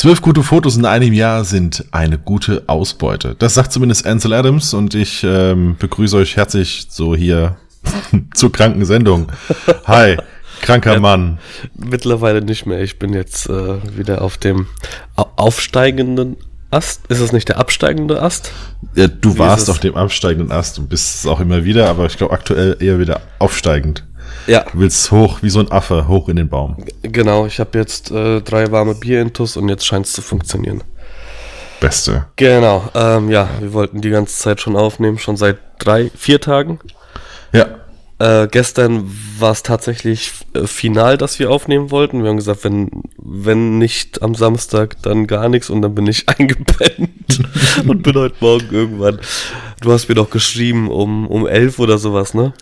Zwölf gute Fotos in einem Jahr sind eine gute Ausbeute. Das sagt zumindest Ansel Adams und ich ähm, begrüße euch herzlich so hier zur kranken Sendung. Hi, kranker ja, Mann. Mittlerweile nicht mehr. Ich bin jetzt äh, wieder auf dem aufsteigenden Ast. Ist es nicht der absteigende Ast? Ja, du Wie warst auf dem absteigenden Ast und bist es auch immer wieder, aber ich glaube aktuell eher wieder aufsteigend. Ja. Du willst hoch, wie so ein Affe, hoch in den Baum. Genau, ich habe jetzt äh, drei warme Bierintus und jetzt scheint es zu funktionieren. Beste. Genau, ähm, ja, wir wollten die ganze Zeit schon aufnehmen, schon seit drei, vier Tagen. Ja. Äh, gestern war es tatsächlich äh, final, dass wir aufnehmen wollten. Wir haben gesagt, wenn, wenn nicht am Samstag, dann gar nichts und dann bin ich eingepennt und bin heute Morgen irgendwann. Du hast mir doch geschrieben um, um elf oder sowas, ne?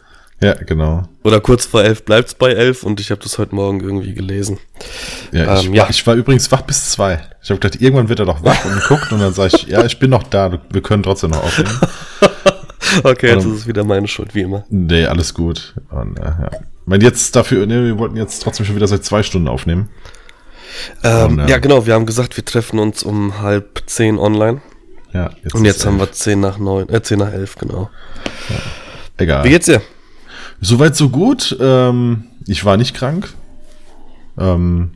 Ja, genau. Oder kurz vor elf bleibt es bei elf und ich habe das heute Morgen irgendwie gelesen. Ja, ich, ähm, ja. ich war übrigens wach bis zwei. Ich habe gedacht, irgendwann wird er doch wach und guckt und dann sage ich, ja, ich bin noch da, wir können trotzdem noch aufnehmen. okay, jetzt ist es wieder meine Schuld, wie immer. Nee, alles gut. Und, äh, ja. Ich meine, jetzt dafür, nee, wir wollten jetzt trotzdem schon wieder seit zwei Stunden aufnehmen. Ähm, und, äh, ja, genau, wir haben gesagt, wir treffen uns um halb zehn online. Ja, jetzt Und jetzt haben wir zehn nach neun, äh, zehn nach elf, genau. Ja. Egal. Wie geht's dir? Soweit so gut. Ähm, ich war nicht krank. Ähm,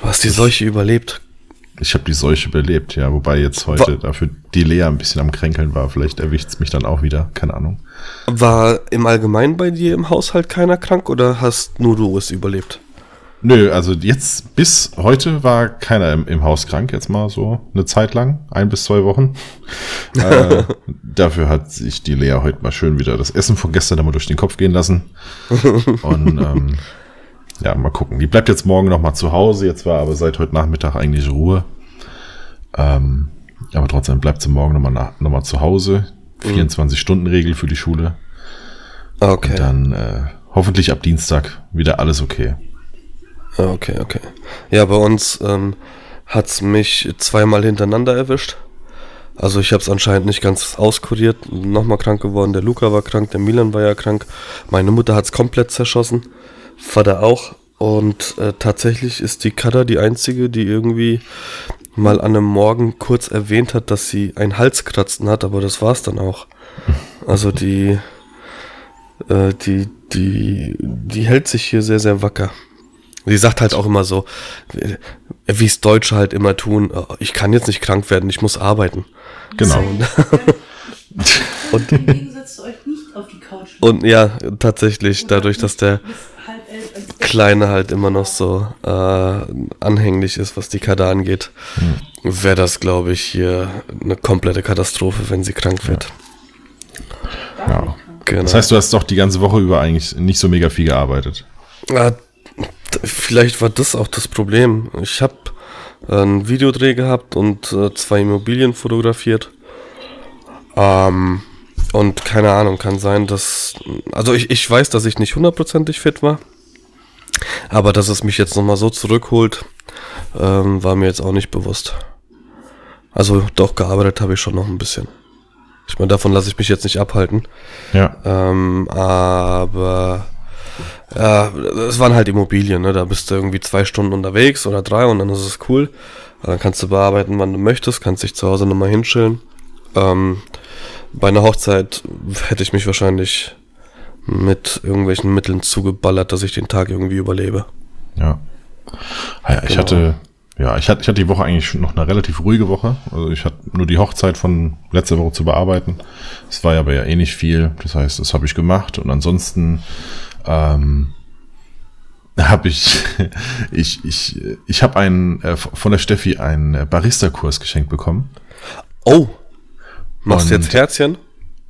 du hast die Seuche überlebt. Ich habe die Seuche überlebt, ja. Wobei jetzt heute war, dafür die Lea ein bisschen am Kränkeln war. Vielleicht erwischt es mich dann auch wieder. Keine Ahnung. War im Allgemeinen bei dir im Haushalt keiner krank oder hast nur du es überlebt? Nö, also jetzt bis heute war keiner im, im, Haus krank, jetzt mal so eine Zeit lang, ein bis zwei Wochen. äh, dafür hat sich die Lea heute mal schön wieder das Essen von gestern einmal durch den Kopf gehen lassen. Und ähm, ja, mal gucken. Die bleibt jetzt morgen noch mal zu Hause. Jetzt war aber seit heute Nachmittag eigentlich Ruhe. Ähm, aber trotzdem bleibt sie morgen noch mal, noch mal zu Hause. 24-Stunden-Regel für die Schule. Okay. Und dann äh, hoffentlich ab Dienstag wieder alles okay. Ah, okay, okay. Ja, bei uns ähm, hat es mich zweimal hintereinander erwischt. Also ich habe es anscheinend nicht ganz auskuriert. Nochmal krank geworden. Der Luca war krank, der Milan war ja krank. Meine Mutter hat es komplett zerschossen. Vater auch. Und äh, tatsächlich ist die Kada die einzige, die irgendwie mal an einem Morgen kurz erwähnt hat, dass sie ein Halskratzen hat, aber das war's dann auch. Also die, äh, die, die, die hält sich hier sehr, sehr wacker. Sie sagt halt auch immer so, wie es Deutsche halt immer tun, oh, ich kann jetzt nicht krank werden, ich muss arbeiten. Genau. Und, und ja, tatsächlich, dadurch, dass der Kleine halt immer noch so äh, anhänglich ist, was die Kader angeht, hm. wäre das, glaube ich, hier eine komplette Katastrophe, wenn sie krank wird. Ja. ja. Genau. Das heißt, du hast doch die ganze Woche über eigentlich nicht so mega viel gearbeitet. Ja, Vielleicht war das auch das Problem. Ich habe äh, einen Videodreh gehabt und äh, zwei Immobilien fotografiert. Ähm, und keine Ahnung, kann sein, dass. Also ich, ich weiß, dass ich nicht hundertprozentig fit war. Aber dass es mich jetzt nochmal so zurückholt, ähm, war mir jetzt auch nicht bewusst. Also doch gearbeitet habe ich schon noch ein bisschen. Ich meine, davon lasse ich mich jetzt nicht abhalten. Ja. Ähm, aber es waren halt Immobilien, ne? Da bist du irgendwie zwei Stunden unterwegs oder drei und dann ist es cool. Dann kannst du bearbeiten, wann du möchtest, kannst dich zu Hause nochmal hinschillen. Ähm, bei einer Hochzeit hätte ich mich wahrscheinlich mit irgendwelchen Mitteln zugeballert, dass ich den Tag irgendwie überlebe. Ja. ja ich genau. hatte, ja, ich hatte, ich hatte die Woche eigentlich noch eine relativ ruhige Woche. Also ich hatte nur die Hochzeit von letzter Woche zu bearbeiten. Es war aber ja eh nicht viel. Das heißt, das habe ich gemacht und ansonsten ähm, habe ich, ich, ich, ich habe einen äh, von der Steffi einen Barista-Kurs geschenkt bekommen. Oh, machst du jetzt Herzchen?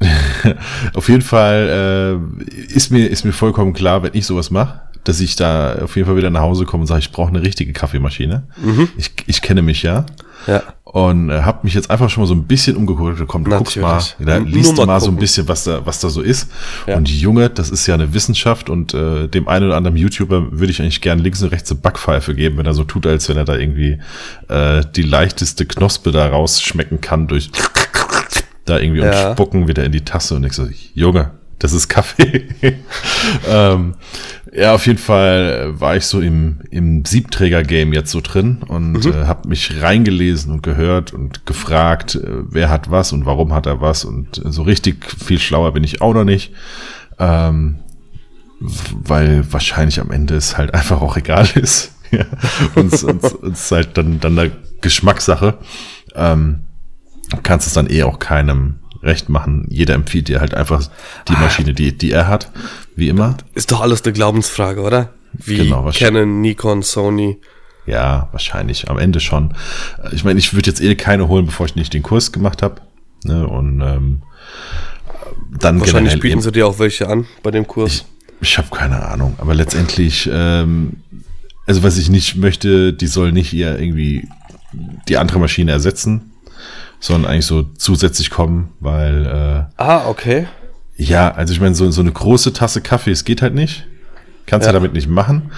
auf jeden Fall äh, ist mir ist mir vollkommen klar, wenn ich sowas mache, dass ich da auf jeden Fall wieder nach Hause komme und sage, ich brauche eine richtige Kaffeemaschine. Mhm. Ich, ich kenne mich ja. Ja. Und äh, habe mich jetzt einfach schon mal so ein bisschen umgeguckt. Komm, du Natürlich. guckst mal, da, liest mal, mal so ein bisschen, was da, was da so ist. Ja. Und Junge, das ist ja eine Wissenschaft und äh, dem einen oder anderen YouTuber würde ich eigentlich gern links und rechts eine Backpfeife geben, wenn er so tut, als wenn er da irgendwie äh, die leichteste Knospe da rausschmecken kann durch da irgendwie ja. und spucken wieder in die Tasse und ich so, Junge, das ist Kaffee. ähm, Ja, auf jeden Fall war ich so im, im Siebträger-Game jetzt so drin und mhm. äh, habe mich reingelesen und gehört und gefragt, äh, wer hat was und warum hat er was und äh, so richtig viel schlauer bin ich auch noch nicht. Ähm, weil wahrscheinlich am Ende es halt einfach auch egal ist. ja. Und es ist halt dann, dann eine Geschmackssache. Ähm, kannst es dann eh auch keinem recht machen. Jeder empfiehlt dir halt einfach die ah. Maschine, die, die er hat, wie immer. Ist doch alles eine Glaubensfrage, oder? Wie genau, Canon, Nikon, Sony. Ja, wahrscheinlich. Am Ende schon. Ich meine, ich würde jetzt eh keine holen, bevor ich nicht den Kurs gemacht habe. Ne? Und ähm, dann Wahrscheinlich bieten sie dir auch welche an bei dem Kurs. Ich, ich habe keine Ahnung. Aber letztendlich, ähm, also was ich nicht möchte, die soll nicht eher irgendwie die andere Maschine ersetzen, sondern eigentlich so zusätzlich kommen, weil. Äh, ah, okay. Ja, also ich meine, so, so eine große Tasse Kaffee, es geht halt nicht. Kannst ja. damit nicht machen.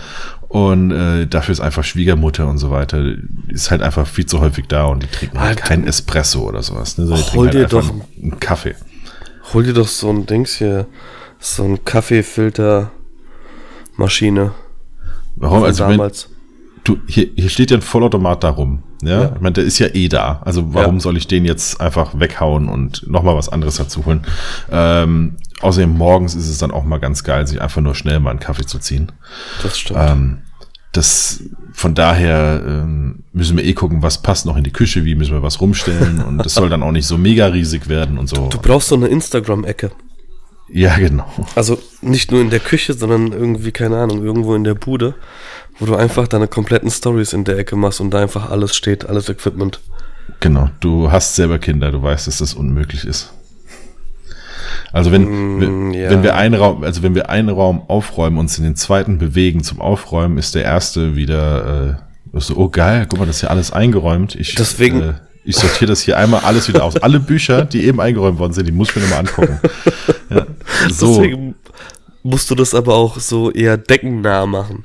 Und äh, dafür ist einfach Schwiegermutter und so weiter, ist halt einfach viel zu häufig da und die trinken halt, halt kein Espresso oder sowas. Ne? Die hol dir halt doch einen Kaffee. Hol dir doch so ein Dings hier, so ein Kaffeefiltermaschine. Warum? Also damals. Wenn, du, hier, hier steht ja ein Vollautomat darum. Ja? ja? Ich meine, der ist ja eh da. Also warum ja. soll ich den jetzt einfach weghauen und nochmal was anderes dazu holen? Ähm, außerdem morgens ist es dann auch mal ganz geil, sich einfach nur schnell mal einen Kaffee zu ziehen. Das stimmt. Ähm, das, von daher ähm, müssen wir eh gucken, was passt noch in die Küche, wie müssen wir was rumstellen und das soll dann auch nicht so mega riesig werden und so. Du, du brauchst so eine Instagram-Ecke. Ja, genau. Also nicht nur in der Küche, sondern irgendwie, keine Ahnung, irgendwo in der Bude, wo du einfach deine kompletten Stories in der Ecke machst und da einfach alles steht, alles Equipment. Genau, du hast selber Kinder, du weißt, dass das unmöglich ist. Also wenn, mm, ja. wenn wir einen Raum, also wenn wir einen Raum aufräumen und uns in den zweiten bewegen zum Aufräumen, ist der erste wieder äh, so, oh geil, guck mal, das ist ja alles eingeräumt. Ich, Deswegen, äh, ich sortiere das hier einmal alles wieder aus. Alle Bücher, die eben eingeräumt worden sind, die muss ich mir nochmal angucken. Ja, so. Deswegen musst du das aber auch so eher deckennah machen.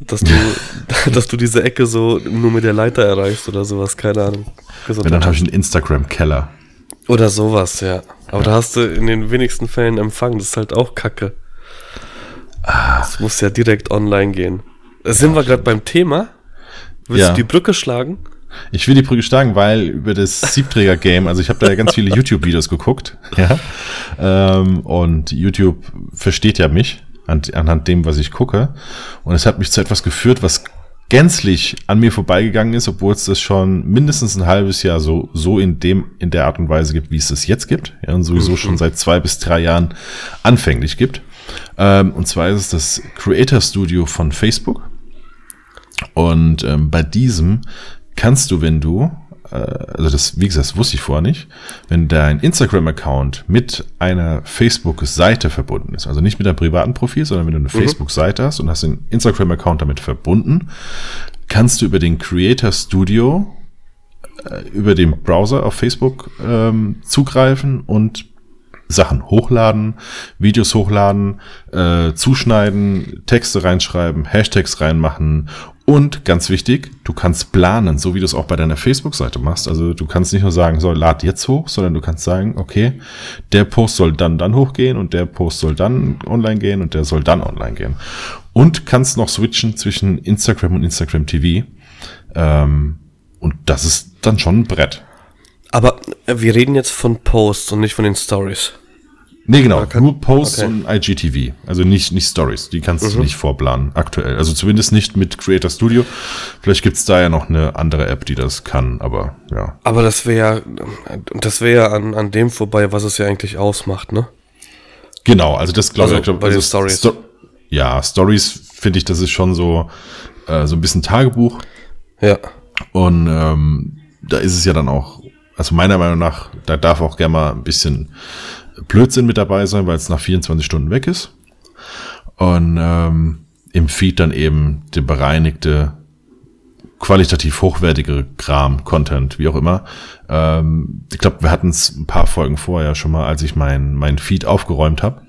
Dass du, dass du diese Ecke so nur mit der Leiter erreichst oder sowas, keine Ahnung. Gesundheit. dann habe ich einen Instagram-Keller. Oder sowas, ja. Aber ja. da hast du in den wenigsten Fällen Empfang, das ist halt auch Kacke. Das muss ja direkt online gehen. Sind wir gerade beim Thema? Willst ja. du die Brücke schlagen? Ich will die Brücke schlagen, weil über das Siebträger-Game, also ich habe da ja ganz viele YouTube-Videos geguckt, ja. Ähm, und YouTube versteht ja mich an, anhand dem, was ich gucke. Und es hat mich zu etwas geführt, was gänzlich an mir vorbeigegangen ist, obwohl es das schon mindestens ein halbes Jahr so, so in dem, in der Art und Weise gibt, wie es es jetzt gibt. Ja, und sowieso mhm. schon seit zwei bis drei Jahren anfänglich gibt. Ähm, und zwar ist es das Creator Studio von Facebook. Und ähm, bei diesem kannst du, wenn du, äh, also das, wie gesagt, das wusste ich vorher nicht, wenn dein Instagram-Account mit einer Facebook-Seite verbunden ist, also nicht mit deinem privaten Profil, sondern wenn du eine mhm. Facebook-Seite hast und hast den Instagram-Account damit verbunden, kannst du über den Creator Studio äh, über den Browser auf Facebook ähm, zugreifen und Sachen hochladen, Videos hochladen, äh, zuschneiden, Texte reinschreiben, Hashtags reinmachen und ganz wichtig, du kannst planen, so wie du es auch bei deiner Facebook-Seite machst. Also du kannst nicht nur sagen, so lad jetzt hoch, sondern du kannst sagen, okay, der Post soll dann dann hochgehen und der Post soll dann online gehen und der soll dann online gehen. Und kannst noch switchen zwischen Instagram und Instagram TV. Ähm, und das ist dann schon ein Brett. Aber wir reden jetzt von Posts und nicht von den Stories. Nee, genau. Kann, nur Posts okay. und IGTV. Also nicht, nicht Stories. Die kannst mhm. du nicht vorplanen, aktuell. Also zumindest nicht mit Creator Studio. Vielleicht gibt's da ja noch eine andere App, die das kann, aber ja. Aber das wäre ja, das wäre ja an, an dem vorbei, was es ja eigentlich ausmacht, ne? Genau, also das glaube also, ich. Bei also den Stories. Sto ja, Stories finde ich, das ist schon so, äh, so ein bisschen Tagebuch. Ja. Und ähm, da ist es ja dann auch, also meiner Meinung nach, da darf auch gerne mal ein bisschen Blödsinn mit dabei sein, weil es nach 24 Stunden weg ist. Und ähm, im Feed dann eben der bereinigte, qualitativ hochwertige Kram, Content, wie auch immer. Ähm, ich glaube, wir hatten es ein paar Folgen vorher schon mal, als ich mein, mein Feed aufgeräumt habe.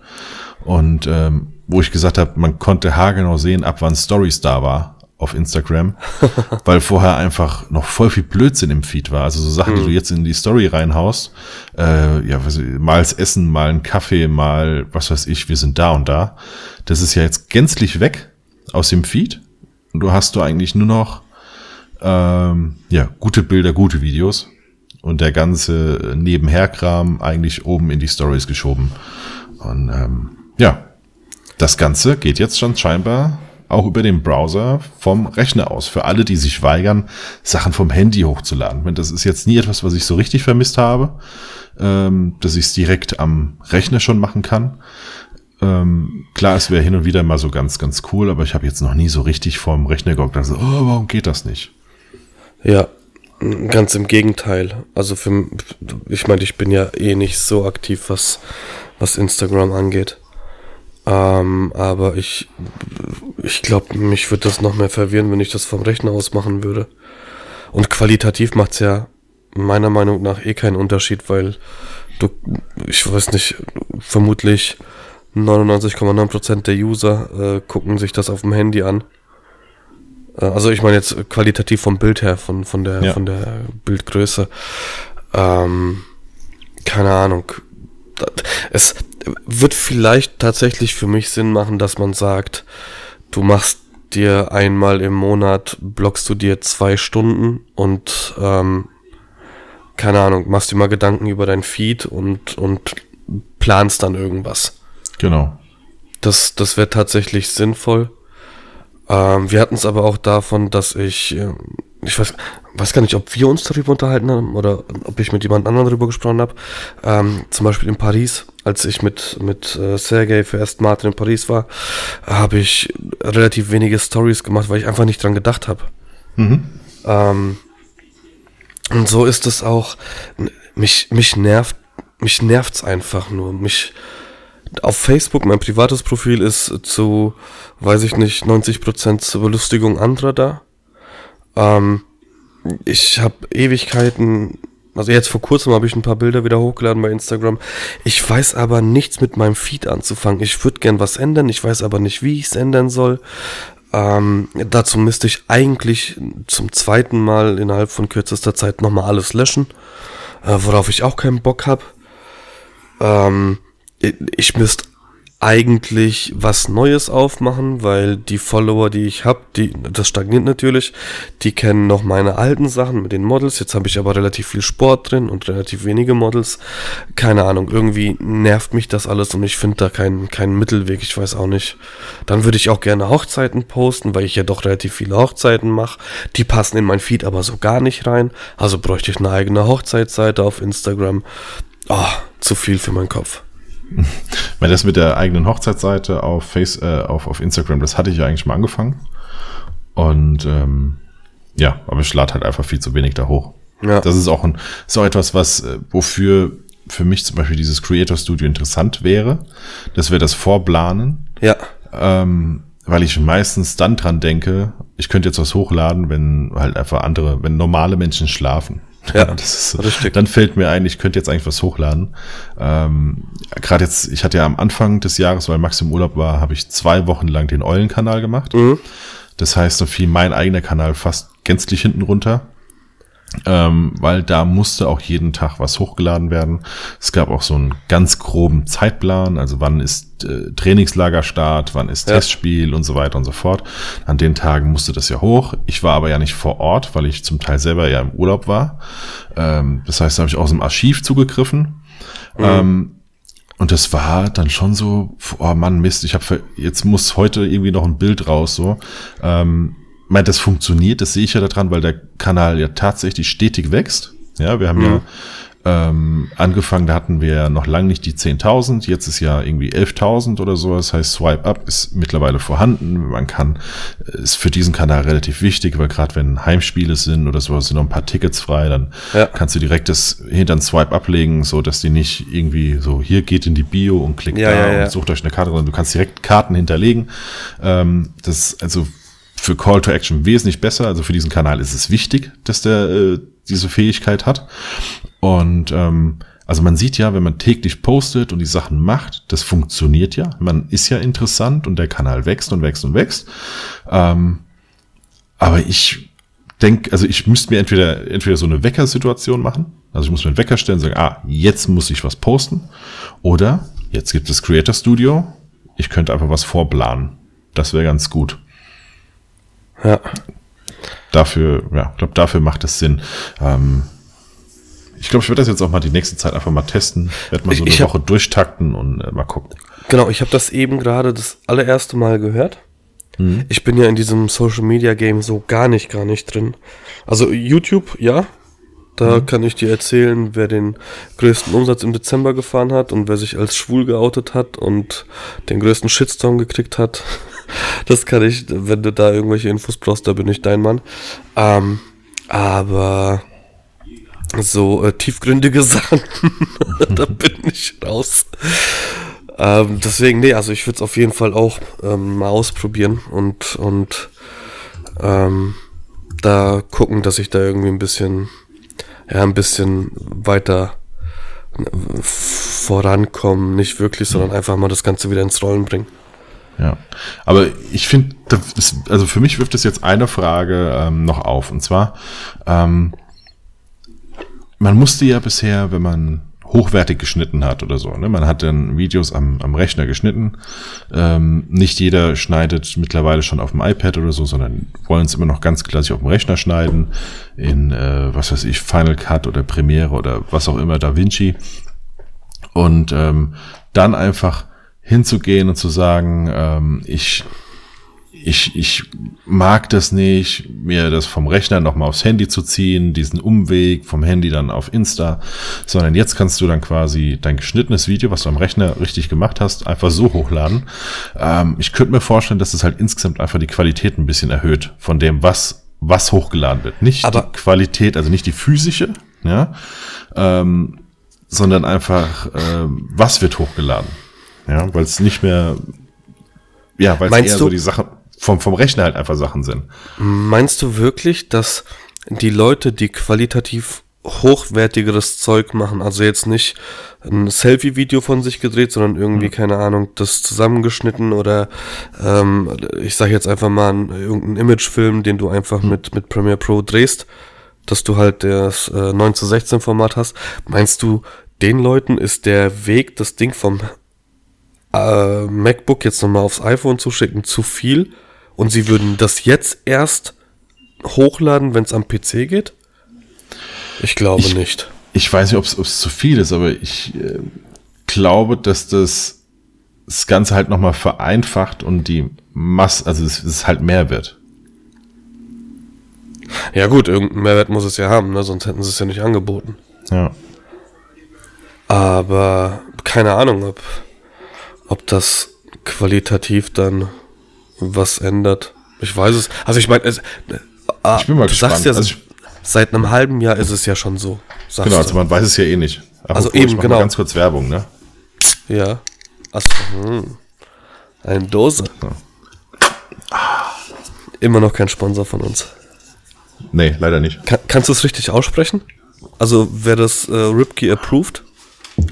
Und ähm, wo ich gesagt habe, man konnte haargenau sehen, ab wann Stories da war auf Instagram, weil vorher einfach noch voll viel Blödsinn im Feed war. Also so Sachen, die du jetzt in die Story reinhaust, äh, ja, was, mal das Essen, mal ein Kaffee, mal was weiß ich, wir sind da und da. Das ist ja jetzt gänzlich weg aus dem Feed. Und du hast du eigentlich nur noch ähm, ja, gute Bilder, gute Videos und der ganze Nebenherkram eigentlich oben in die Stories geschoben. Und ähm, ja, das Ganze geht jetzt schon scheinbar auch über den Browser vom Rechner aus. Für alle, die sich weigern, Sachen vom Handy hochzuladen. Das ist jetzt nie etwas, was ich so richtig vermisst habe, ähm, dass ich es direkt am Rechner schon machen kann. Ähm, klar, es wäre hin und wieder mal so ganz, ganz cool, aber ich habe jetzt noch nie so richtig vorm Rechner gehockt gesagt, oh, warum geht das nicht? Ja, ganz im Gegenteil. Also für, ich meine, ich bin ja eh nicht so aktiv, was, was Instagram angeht. Ähm, aber ich, ich glaube, mich würde das noch mehr verwirren, wenn ich das vom Rechner aus machen würde. Und qualitativ macht es ja meiner Meinung nach eh keinen Unterschied, weil du, ich weiß nicht, vermutlich 99,9% der User äh, gucken sich das auf dem Handy an. Äh, also ich meine jetzt qualitativ vom Bild her, von, von, der, ja. von der Bildgröße. Ähm, keine Ahnung. Es wird vielleicht tatsächlich für mich Sinn machen, dass man sagt, du machst dir einmal im Monat, blockst du dir zwei Stunden und ähm, keine Ahnung, machst dir mal Gedanken über dein Feed und, und planst dann irgendwas. Genau. Das, das wäre tatsächlich sinnvoll. Ähm, wir hatten es aber auch davon, dass ich, äh, ich weiß, weiß gar nicht, ob wir uns darüber unterhalten haben oder ob ich mit jemand anderem darüber gesprochen habe. Ähm, zum Beispiel in Paris, als ich mit, mit äh, Sergei für Aston Martin in Paris war, habe ich relativ wenige Stories gemacht, weil ich einfach nicht dran gedacht habe. Mhm. Ähm, und so ist es auch, mich, mich nervt, mich nervt's einfach nur. Mich, auf Facebook, mein privates Profil ist zu, weiß ich nicht, 90% zur Belustigung anderer da. Ähm, ich habe Ewigkeiten, also jetzt vor kurzem habe ich ein paar Bilder wieder hochgeladen bei Instagram. Ich weiß aber nichts mit meinem Feed anzufangen. Ich würde gern was ändern, ich weiß aber nicht, wie ich es ändern soll. Ähm, dazu müsste ich eigentlich zum zweiten Mal innerhalb von kürzester Zeit nochmal alles löschen, äh, worauf ich auch keinen Bock habe. Ähm, ich müsste eigentlich was Neues aufmachen, weil die Follower, die ich habe, die das stagniert natürlich, die kennen noch meine alten Sachen mit den Models. Jetzt habe ich aber relativ viel Sport drin und relativ wenige Models. Keine Ahnung, irgendwie nervt mich das alles und ich finde da keinen keinen Mittelweg. Ich weiß auch nicht. Dann würde ich auch gerne Hochzeiten posten, weil ich ja doch relativ viele Hochzeiten mache. Die passen in mein Feed aber so gar nicht rein. Also bräuchte ich eine eigene Hochzeitsseite auf Instagram. Oh, zu viel für meinen Kopf. Weil das mit der eigenen Hochzeitsseite auf, Face, äh, auf, auf Instagram, das hatte ich ja eigentlich mal angefangen. Und ähm, ja, aber ich lade halt einfach viel zu wenig da hoch. Ja. Das ist auch, ein, auch etwas, was, äh, wofür für mich zum Beispiel dieses Creator Studio interessant wäre, dass wir das vorplanen. Ja. Ähm, weil ich meistens dann dran denke, ich könnte jetzt was hochladen, wenn halt einfach andere, wenn normale Menschen schlafen. Ja, das ist, richtig. Dann fällt mir ein, ich könnte jetzt eigentlich was hochladen. Ähm, Gerade jetzt, ich hatte ja am Anfang des Jahres, weil Max im Urlaub war, habe ich zwei Wochen lang den Eulenkanal gemacht. Mhm. Das heißt, da fiel mein eigener Kanal fast gänzlich hinten runter ähm, weil da musste auch jeden Tag was hochgeladen werden. Es gab auch so einen ganz groben Zeitplan, also wann ist äh, Trainingslagerstart, wann ist ja. Testspiel und so weiter und so fort. An den Tagen musste das ja hoch. Ich war aber ja nicht vor Ort, weil ich zum Teil selber ja im Urlaub war. Ähm, das heißt, da habe ich aus dem Archiv zugegriffen. Mhm. Ähm, und das war dann schon so, oh Mann, Mist, ich habe jetzt muss heute irgendwie noch ein Bild raus, so. Ähm, meint, das funktioniert, das sehe ich ja daran, weil der Kanal ja tatsächlich stetig wächst. Ja, wir haben mhm. ja ähm, angefangen, da hatten wir ja noch lange nicht die 10.000, jetzt ist ja irgendwie 11.000 oder so. Das heißt, Swipe Up ist mittlerweile vorhanden. Man kann, ist für diesen Kanal relativ wichtig, weil gerade wenn Heimspiele sind oder so, sind noch ein paar Tickets frei, dann ja. kannst du direkt das hinter ein Swipe ablegen, so dass die nicht irgendwie so, hier geht in die Bio und klickt ja, da ja, und sucht euch eine Karte, sondern du kannst direkt Karten hinterlegen. Ähm, das, also für Call to Action wesentlich besser. Also für diesen Kanal ist es wichtig, dass der äh, diese Fähigkeit hat. Und ähm, also man sieht ja, wenn man täglich postet und die Sachen macht, das funktioniert ja. Man ist ja interessant und der Kanal wächst und wächst und wächst. Ähm, Aber ich denke, also ich müsste mir entweder, entweder so eine Weckersituation machen. Also ich muss mir einen Wecker stellen und sagen, ah, jetzt muss ich was posten. Oder jetzt gibt es Creator Studio. Ich könnte einfach was vorplanen. Das wäre ganz gut. Ja. Dafür, ja, ich glaube, dafür macht es Sinn. Ähm, ich glaube, ich werde das jetzt auch mal die nächste Zeit einfach mal testen. Werde mal so eine hab- Woche durchtakten und äh, mal gucken. Genau, ich habe das eben gerade das allererste Mal gehört. Mhm. Ich bin ja in diesem Social Media Game so gar nicht, gar nicht drin. Also YouTube, ja. Da kann ich dir erzählen, wer den größten Umsatz im Dezember gefahren hat und wer sich als schwul geoutet hat und den größten Shitstorm gekriegt hat. Das kann ich, wenn du da irgendwelche Infos brauchst, da bin ich dein Mann. Ähm, aber so äh, tiefgründige Sachen, da bin ich raus. Ähm, deswegen, nee, also ich würde es auf jeden Fall auch ähm, mal ausprobieren und, und ähm, da gucken, dass ich da irgendwie ein bisschen, ja, ein bisschen weiter äh, vorankomme. Nicht wirklich, sondern einfach mal das Ganze wieder ins Rollen bringen. Ja, aber ich finde, also für mich wirft es jetzt eine Frage ähm, noch auf. Und zwar, ähm, man musste ja bisher, wenn man hochwertig geschnitten hat oder so, ne? man hat dann Videos am, am Rechner geschnitten. Ähm, nicht jeder schneidet mittlerweile schon auf dem iPad oder so, sondern wollen es immer noch ganz klassisch auf dem Rechner schneiden. In, äh, was weiß ich, Final Cut oder Premiere oder was auch immer, DaVinci. Und ähm, dann einfach hinzugehen und zu sagen, ähm, ich, ich, ich mag das nicht, mir das vom Rechner nochmal aufs Handy zu ziehen, diesen Umweg vom Handy dann auf Insta, sondern jetzt kannst du dann quasi dein geschnittenes Video, was du am Rechner richtig gemacht hast, einfach so hochladen. Ähm, ich könnte mir vorstellen, dass es halt insgesamt einfach die Qualität ein bisschen erhöht von dem, was, was hochgeladen wird. Nicht Aber- die Qualität, also nicht die physische, ja, ähm, sondern einfach, ähm, was wird hochgeladen. Ja, weil es nicht mehr, ja, weil es eher du- so die Sachen vom, vom Rechner halt einfach Sachen sind. Meinst du wirklich, dass die Leute, die qualitativ hochwertigeres Zeug machen, also jetzt nicht ein Selfie-Video von sich gedreht, sondern irgendwie, keine Ahnung, das zusammengeschnitten oder ähm, ich sage jetzt einfach mal einen, irgendeinen Imagefilm, den du einfach mit, mit Premiere Pro drehst, dass du halt das äh, 9 zu 16 Format hast. Meinst du, den Leuten ist der Weg, das Ding vom äh, MacBook jetzt nochmal aufs iPhone zu schicken, zu viel und sie würden das jetzt erst hochladen, wenn es am PC geht? Ich glaube Ich- nicht. Ich weiß nicht, ob es zu viel ist, aber ich äh, glaube, dass das das Ganze halt nochmal vereinfacht und die Masse, also es, es halt mehr wird. Ja gut, irgendeinen Mehrwert muss es ja haben, ne? sonst hätten sie es ja nicht angeboten. Ja. Aber keine Ahnung, ob, ob das qualitativ dann was ändert. Ich weiß es. Also ich meine, ah, Ich bin mal du sagst gespannt. ja, Also seit einem halben Jahr ist es ja schon so. Sagst Genau, also man weiß es ja eh nicht. Also Apropos, eben, ich genau. Ganz kurz Werbung, ne? Ja. Achso, hm. Eine Dose. Immer noch kein Sponsor von uns. Nee, leider nicht. Kann, kannst du es richtig aussprechen? Also wäre das äh, Ripkey approved?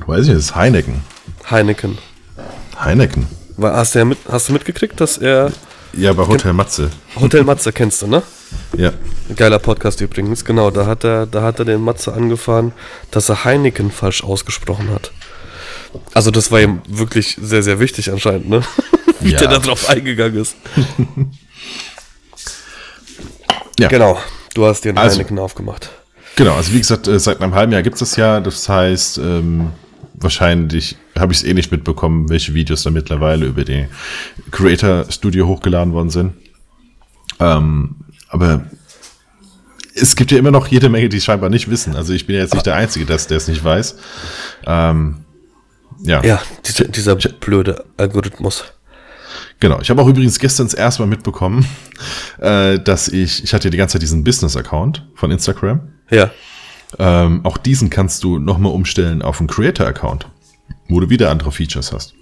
Weiß ich, nicht, das ist Heineken. Heineken. Heineken. Weil, hast, du ja mit, hast du mitgekriegt, dass er Ja, bei Hotel Matze. Hotel Matze kennst du, ne? Ja. Geiler Podcast übrigens, genau. Da hat er, da hat er den Matze angefahren, dass er Heineken falsch ausgesprochen hat. Also das war ihm wirklich sehr, sehr wichtig anscheinend, ne? Wie Ja. der da drauf eingegangen ist. Ja. Genau, du hast dir einen Also- Heineken aufgemacht. Genau, also wie gesagt, äh, seit einem halben Jahr gibt es das ja. Das heißt, ähm, wahrscheinlich habe ich es eh nicht mitbekommen, welche Videos da mittlerweile über die Creator Studio hochgeladen worden sind. Ähm, aber es gibt ja immer noch jede Menge, die es scheinbar nicht wissen. Also ich bin ja jetzt nicht der Einzige, der es nicht weiß. Ähm, ja. Ja, dieser, dieser blöde Algorithmus. Genau. Ich habe auch übrigens gestern das erste Mal mitbekommen, äh, dass ich, ich hatte ja die ganze Zeit diesen Business-Account von Instagram. Ja. Ähm, auch diesen kannst du nochmal umstellen auf einen Creator-Account, wo du wieder andere Features hast.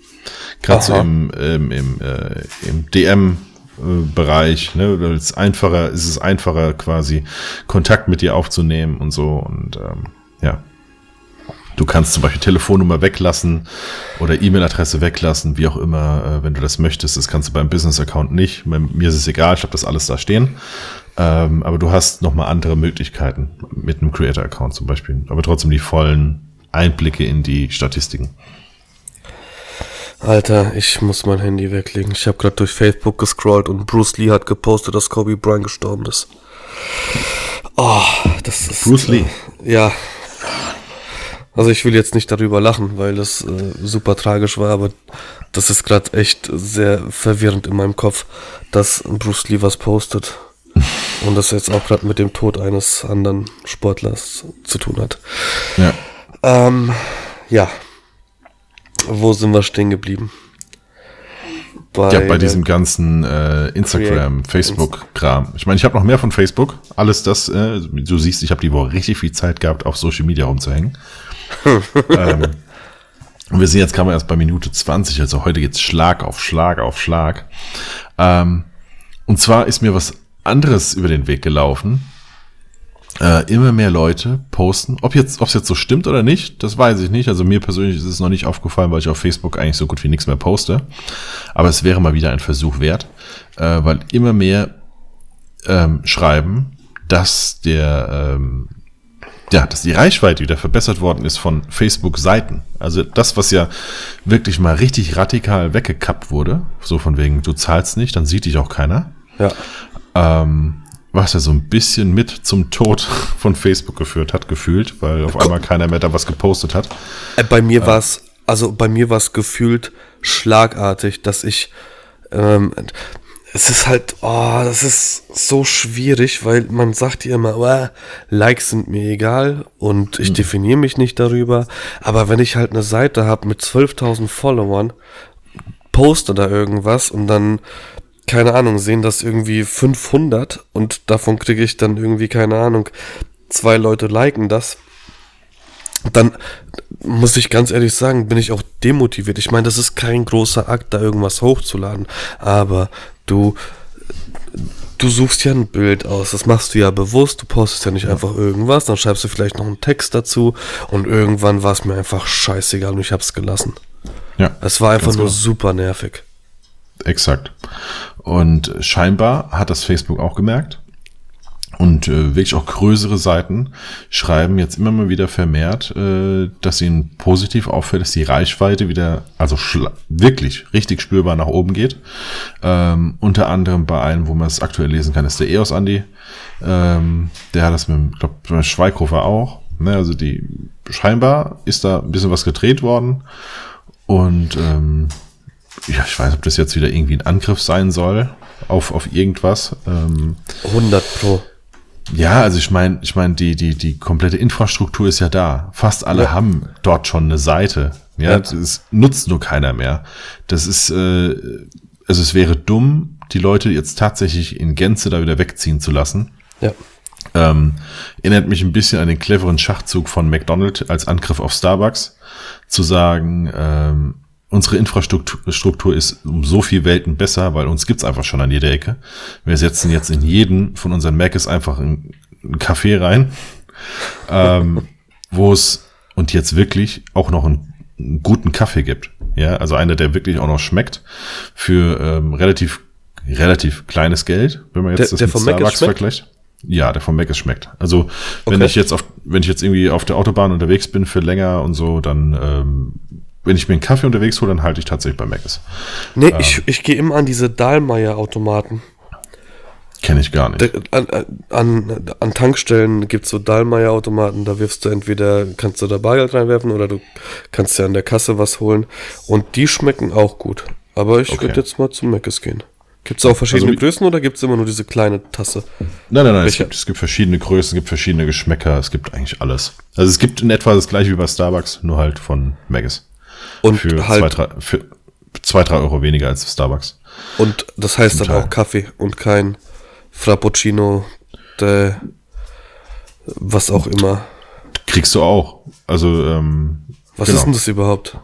Gerade so Aha. im, ähm, im, äh, im DM-Bereich, ne, weil es einfacher, ist es einfacher quasi Kontakt mit dir aufzunehmen und so und ähm, ja. Du kannst zum Beispiel Telefonnummer weglassen oder E-Mail-Adresse weglassen, wie auch immer, äh, wenn du das möchtest. Das kannst du beim Business-Account nicht. Bei mir ist es egal, ich habe das alles da stehen. Ähm, aber du hast nochmal andere Möglichkeiten mit einem Creator-Account zum Beispiel. Aber trotzdem die vollen Einblicke in die Statistiken. Alter, ich muss mein Handy weglegen. Ich habe gerade durch Facebook gescrollt und Bruce Lee hat gepostet, dass Kobe Bryant gestorben ist. Oh, das ist. Bruce Lee. Äh, ja. Also ich will jetzt nicht darüber lachen, weil das äh, super tragisch war, aber das ist gerade echt sehr verwirrend in meinem Kopf, dass Bruce Lee was postet. und das jetzt auch gerade mit dem Tod eines anderen Sportlers zu tun hat. Ja. Ähm, ja. Wo sind wir stehen geblieben? Bei ja, bei diesem ganzen äh, Instagram, Facebook-Kram. Ich meine, ich habe noch mehr von Facebook. Alles das, äh, du siehst, ich habe die Woche richtig viel Zeit gehabt, auf Social Media rumzuhängen. ähm, und wir sind jetzt gerade erst bei Minute 20, also heute geht's Schlag auf Schlag auf Schlag. Ähm, und zwar ist mir was anderes über den Weg gelaufen äh, immer mehr Leute posten. Ob jetzt, ob es jetzt so stimmt oder nicht, das weiß ich nicht. Also mir persönlich ist es noch nicht aufgefallen, weil ich auf Facebook eigentlich so gut wie nichts mehr poste. Aber es wäre mal wieder ein Versuch wert, äh, weil immer mehr ähm, schreiben, dass der ähm, ja, dass die Reichweite wieder verbessert worden ist von Facebook-Seiten. Also das, was ja wirklich mal richtig radikal weggekappt wurde, so von wegen, du zahlst nicht, dann sieht dich auch keiner. Ja. Ähm, was ja so ein bisschen mit zum Tod von Facebook geführt hat, gefühlt, weil auf einmal keiner mehr da was gepostet hat. Äh, bei mir äh, war es, also bei mir war es gefühlt schlagartig, dass ich, ähm, es ist halt, oh, das ist so schwierig, weil man sagt ja immer, oh, Likes sind mir egal und ich mhm. definiere mich nicht darüber. Aber wenn ich halt eine Seite habe mit 12.000 Followern, poste da irgendwas und dann keine Ahnung, sehen das irgendwie 500 und davon kriege ich dann irgendwie, keine Ahnung, zwei Leute liken das. Dann muss ich ganz ehrlich sagen, bin ich auch demotiviert. Ich meine, das ist kein großer Akt, da irgendwas hochzuladen. Aber du, du suchst ja ein Bild aus. Das machst du ja bewusst. Du postest ja nicht einfach irgendwas. Dann schreibst du vielleicht noch einen Text dazu. Und irgendwann war es mir einfach scheißegal und ich hab's gelassen. Ja. Es war einfach nur super nervig. Exakt. Und scheinbar hat das Facebook auch gemerkt. Und äh, wirklich auch größere Seiten schreiben jetzt immer mal wieder vermehrt, äh, dass ihnen positiv auffällt, dass die Reichweite wieder, also wirklich richtig spürbar nach oben geht. Ähm, unter anderem bei einem, wo man es aktuell lesen kann, ist der EOS Andi. Ähm, der hat das mit, glaube, Schweighofer auch. Ne, also die scheinbar ist da ein bisschen was gedreht worden. Und ähm, ja, ich weiß, ob das jetzt wieder irgendwie ein Angriff sein soll auf, auf irgendwas. Ähm, 100 Pro. Ja, also ich meine, ich meine, die, die, die komplette Infrastruktur ist ja da. Fast alle ja. haben dort schon eine Seite. Ja, ja. das nutzt nur keiner mehr. Das ist, äh, also es wäre dumm, die Leute jetzt tatsächlich in Gänze da wieder wegziehen zu lassen. Ja. Ähm, erinnert mich ein bisschen an den cleveren Schachzug von McDonald's als Angriff auf Starbucks, zu sagen, ähm, unsere Infrastruktur ist um so viel Welten besser, weil uns gibt's einfach schon an jeder Ecke. Wir setzen jetzt in jeden von unseren Macs einfach einen, Café rein, ähm, wo es und jetzt wirklich auch noch einen, einen, guten Kaffee gibt. Ja, also einer, der wirklich auch noch schmeckt für ähm, relativ relativ kleines Geld, wenn man jetzt der, das der mit Starbucks vergleicht. Ja, der vom Mac ist schmeckt. Also wenn okay. ich jetzt auf, wenn ich jetzt irgendwie auf der Autobahn unterwegs bin für länger und so, dann ähm, wenn ich mir einen Kaffee unterwegs hole, dann halte ich tatsächlich bei Mc's. Nee, ähm, ich, ich gehe immer an diese Dahlmeier-Automaten. Kenne ich gar nicht. An, an, an Tankstellen gibt es so Dahlmeier-Automaten, da wirfst du entweder, kannst du da Bargeld reinwerfen oder du kannst ja an der Kasse was holen. Und die schmecken auch gut. Aber ich okay. würde jetzt mal zu Mc's gehen. Gibt es auch verschiedene also, Größen oder gibt es immer nur diese kleine Tasse? Nein, nein, nein. Es gibt, es gibt, verschiedene Größen, es gibt verschiedene Geschmäcker, es gibt eigentlich alles. Also es gibt in etwa das gleiche wie bei Starbucks, nur halt von Maggis. Und für halt, zwei, drei, für zwei, drei Euro weniger als Starbucks. Und das heißt dann Teil. auch Kaffee und kein Frappuccino, de, was auch immer. Kriegst du auch. Also, ähm, Was genau. ist denn das überhaupt?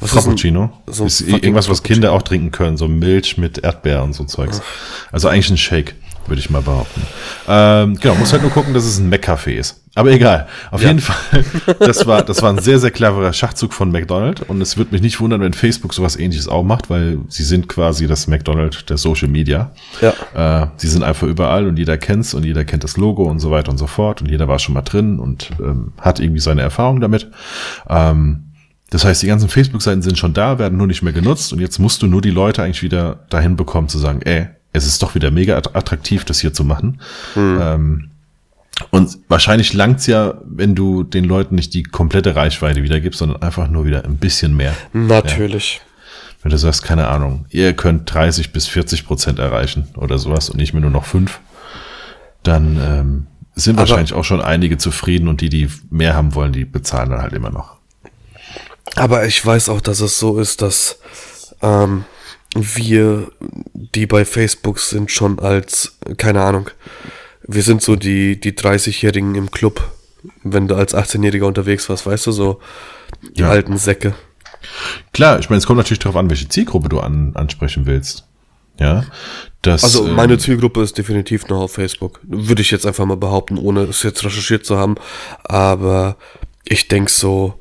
Was Frappuccino. Ist, so ist irgendwas, was Kinder auch trinken können. So Milch mit Erdbeer und so Zeugs. Also eigentlich ein Shake, würde ich mal behaupten. Ähm, genau, muss halt nur gucken, dass es ein Mac-Café ist. Aber egal. Auf ja. jeden Fall, das war, das war ein sehr, sehr cleverer Schachzug von McDonald's. Und es würde mich nicht wundern, wenn Facebook sowas ähnliches auch macht, weil sie sind quasi das McDonald's der Social Media. Ja. Äh, sie sind einfach überall und jeder kennt's und jeder kennt das Logo und so weiter und so fort. Und jeder war schon mal drin und ähm, hat irgendwie seine Erfahrung damit. Ähm, das heißt, die ganzen Facebook-Seiten sind schon da, werden nur nicht mehr genutzt. Und jetzt musst du nur die Leute eigentlich wieder dahin bekommen zu sagen, ey, es ist doch wieder mega attraktiv, das hier zu machen. Hm. Ähm, und wahrscheinlich langt's ja, wenn du den Leuten nicht die komplette Reichweite wiedergibst, sondern einfach nur wieder ein bisschen mehr. Natürlich. Ja. Wenn du sagst, keine Ahnung, ihr könnt 30 bis 40 Prozent erreichen oder sowas und nicht mehr nur noch fünf, dann ähm, sind Aber wahrscheinlich auch schon einige zufrieden und die, die mehr haben wollen, die bezahlen dann halt immer noch. Aber ich weiß auch, dass es so ist, dass ähm, wir, die bei Facebook sind, schon als, keine Ahnung, wir sind so die, die 30-Jährigen im Club, wenn du als 18-Jähriger unterwegs warst, weißt du, so die ja. alten Säcke. Klar, ich meine, es kommt natürlich darauf an, welche Zielgruppe du an, ansprechen willst. Ja. Das, also ähm, meine Zielgruppe ist definitiv noch auf Facebook. Würde ich jetzt einfach mal behaupten, ohne es jetzt recherchiert zu haben. Aber ich denke so,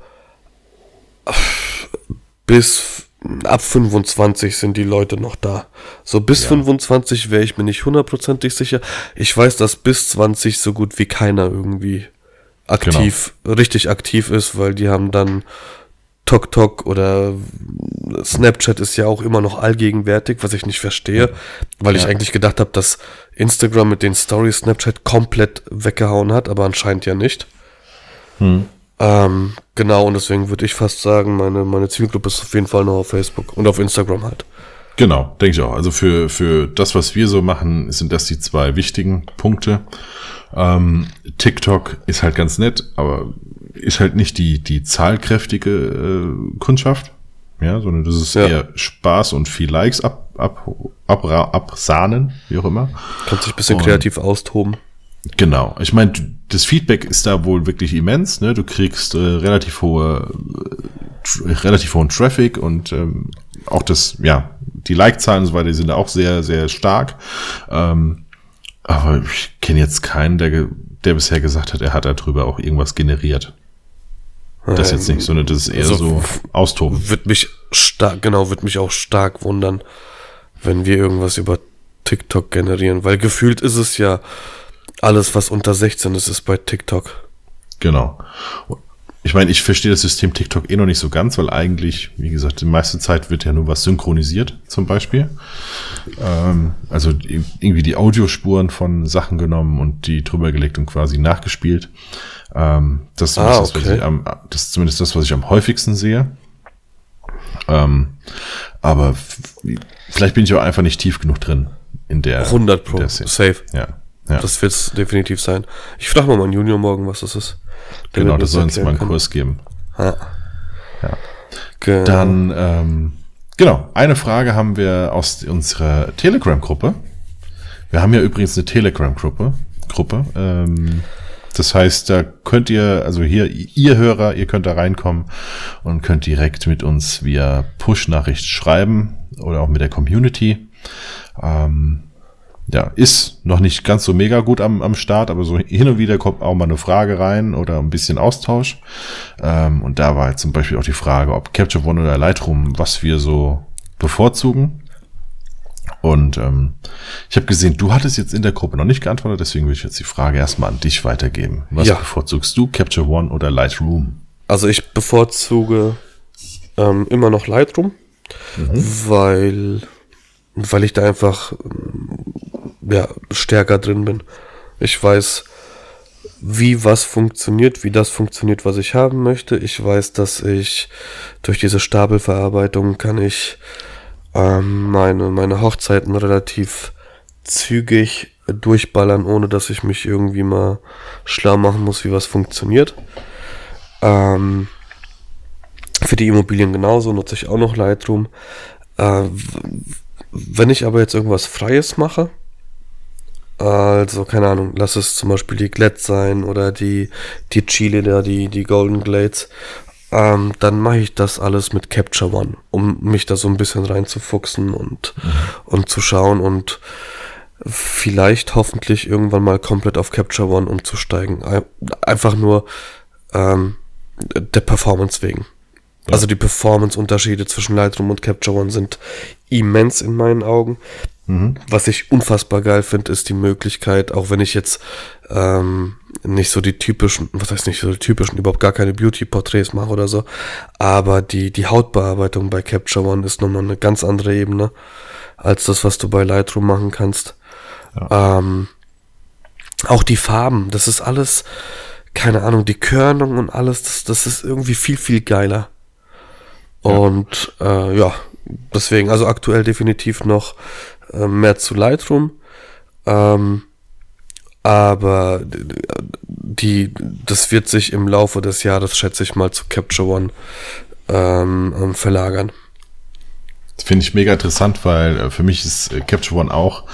bis ab 25 sind die Leute noch da. So bis ja. 25 wäre ich mir nicht hundertprozentig sicher. Ich weiß, dass bis 20 so gut wie keiner irgendwie aktiv, genau. richtig aktiv ist, weil die haben dann TokTok oder Snapchat ist ja auch immer noch allgegenwärtig, was ich nicht verstehe, weil ja. ich eigentlich gedacht habe, dass Instagram mit den Stories Snapchat komplett weggehauen hat, aber anscheinend ja nicht. Hm. Ähm, genau, und deswegen würde ich fast sagen, meine, meine Zielgruppe ist auf jeden Fall noch auf Facebook und auf Instagram halt. Genau, denke ich auch. Also für, für das, was wir so machen, sind das die zwei wichtigen Punkte. Ähm, TikTok ist halt ganz nett, aber ist halt nicht die, die zahlkräftige äh, Kundschaft. Ja, sondern das ist ja. eher Spaß und viel Likes ab, ab, ab, absahnen, wie auch immer. Kannst dich ein bisschen und, kreativ austoben. Genau. Ich meine, das Feedback ist da wohl wirklich immens. Ne? Du kriegst äh, relativ hohe, äh, relativ hohen Traffic und ähm, auch das, ja, die Like-Zahlen und so weiter sind da auch sehr, sehr stark. Ähm, aber ich kenne jetzt keinen, der, der bisher gesagt hat, er hat darüber auch irgendwas generiert. Das ist jetzt nicht, sondern das ist eher also, so austoben. Wird mich stark, genau, wird mich auch stark wundern, wenn wir irgendwas über TikTok generieren, weil gefühlt ist es ja, alles, was unter 16 ist, ist bei TikTok. Genau. Ich meine, ich verstehe das System TikTok eh noch nicht so ganz, weil eigentlich, wie gesagt, die meiste Zeit wird ja nur was synchronisiert, zum Beispiel. Ähm, also irgendwie die Audiospuren von Sachen genommen und die drüber gelegt und quasi nachgespielt. Ähm, das, ist ah, das, okay. am, das ist zumindest das, was ich am häufigsten sehe. Ähm, aber vielleicht bin ich auch einfach nicht tief genug drin in der 100 Pro, safe. Ja. Ja. Das wird es definitiv sein. Ich frage mal meinen Junior morgen, was das ist. Der genau, das soll uns mal einen kann. Kurs geben. Ja. ja. Genau. Dann, ähm, genau, eine Frage haben wir aus unserer Telegram-Gruppe. Wir haben ja übrigens eine Telegram-Gruppe. Gruppe. Ähm, das heißt, da könnt ihr, also hier, ihr Hörer, ihr könnt da reinkommen und könnt direkt mit uns via Push-Nachricht schreiben oder auch mit der Community. Ähm, ja, ist noch nicht ganz so mega gut am, am Start, aber so hin und wieder kommt auch mal eine Frage rein oder ein bisschen Austausch. Ähm, und da war jetzt zum Beispiel auch die Frage, ob Capture One oder Lightroom, was wir so bevorzugen. Und ähm, ich habe gesehen, du hattest jetzt in der Gruppe noch nicht geantwortet, deswegen will ich jetzt die Frage erstmal an dich weitergeben. Was ja. bevorzugst du, Capture One oder Lightroom? Also ich bevorzuge ähm, immer noch Lightroom, mhm. weil weil ich da einfach ja, stärker drin bin. Ich weiß, wie was funktioniert, wie das funktioniert, was ich haben möchte. Ich weiß, dass ich durch diese Stapelverarbeitung kann ich ähm, meine, meine Hochzeiten relativ zügig durchballern, ohne dass ich mich irgendwie mal schlau machen muss, wie was funktioniert. Ähm, für die Immobilien genauso nutze ich auch noch Lightroom. Äh, wenn ich aber jetzt irgendwas Freies mache, also, keine Ahnung, lass es zum Beispiel die Glad sein oder die, die Chile da, die, die Golden Glades. Ähm, dann mache ich das alles mit Capture One, um mich da so ein bisschen reinzufuchsen und, mhm. und zu schauen. Und vielleicht hoffentlich irgendwann mal komplett auf Capture One umzusteigen. Einfach nur ähm, der Performance wegen. Ja. Also die Performance-Unterschiede zwischen Lightroom und Capture One sind immens in meinen Augen. Mhm. Was ich unfassbar geil finde, ist die Möglichkeit, auch wenn ich jetzt ähm, nicht so die typischen, was heißt nicht so die typischen, überhaupt gar keine Beauty-Porträts mache oder so, aber die, die Hautbearbeitung bei Capture One ist nochmal eine ganz andere Ebene als das, was du bei Lightroom machen kannst. Ja. Ähm, auch die Farben, das ist alles, keine Ahnung, die Körnung und alles, das, das ist irgendwie viel, viel geiler. Und äh, ja, deswegen, also aktuell definitiv noch äh, mehr zu Lightroom. Ähm, aber die, das wird sich im Laufe des Jahres, schätze ich mal, zu Capture One ähm, ähm verlagern. Finde ich mega interessant, weil äh, für mich ist äh, Capture One auch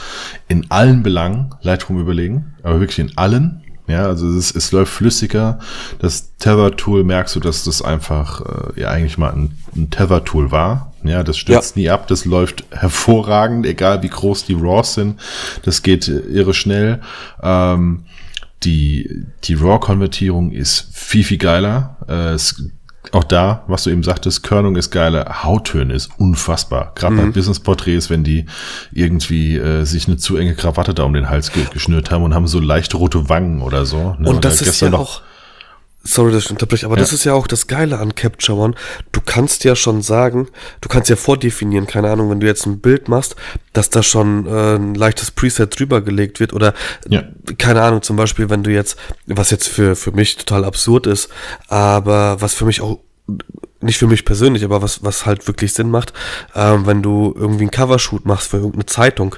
in allen Belangen Lightroom überlegen, aber wirklich in allen. Ja, also es, es läuft flüssiger. Das Tether-Tool merkst du, dass das einfach äh, ja eigentlich mal ein, ein Tether-Tool war. Ja, das stürzt ja. nie ab, das läuft hervorragend, egal wie groß die RAWs sind. Das geht irre schnell. Ähm, die, die RAW-Konvertierung ist viel, viel geiler. Äh, es auch da, was du eben sagtest, Körnung ist geile, Hauttöne ist unfassbar. Gerade mhm. bei Business-Porträts, wenn die irgendwie äh, sich eine zu enge Krawatte da um den Hals ge geschnürt haben und haben so leicht rote Wangen oder so. Ne? Und das ist ja noch, auch, sorry, dass ich unterbreche, aber ja. das ist ja auch das Geile an Capture One. Du kannst ja schon sagen, du kannst ja vordefinieren, keine Ahnung, wenn du jetzt ein Bild machst, dass da schon äh, ein leichtes Preset drüber gelegt wird oder ja. keine Ahnung, zum Beispiel, wenn du jetzt, was jetzt für, für mich total absurd ist, aber was für mich auch nicht für mich persönlich, aber was, was halt wirklich Sinn macht, ähm, wenn du irgendwie ein Covershoot machst für irgendeine Zeitung.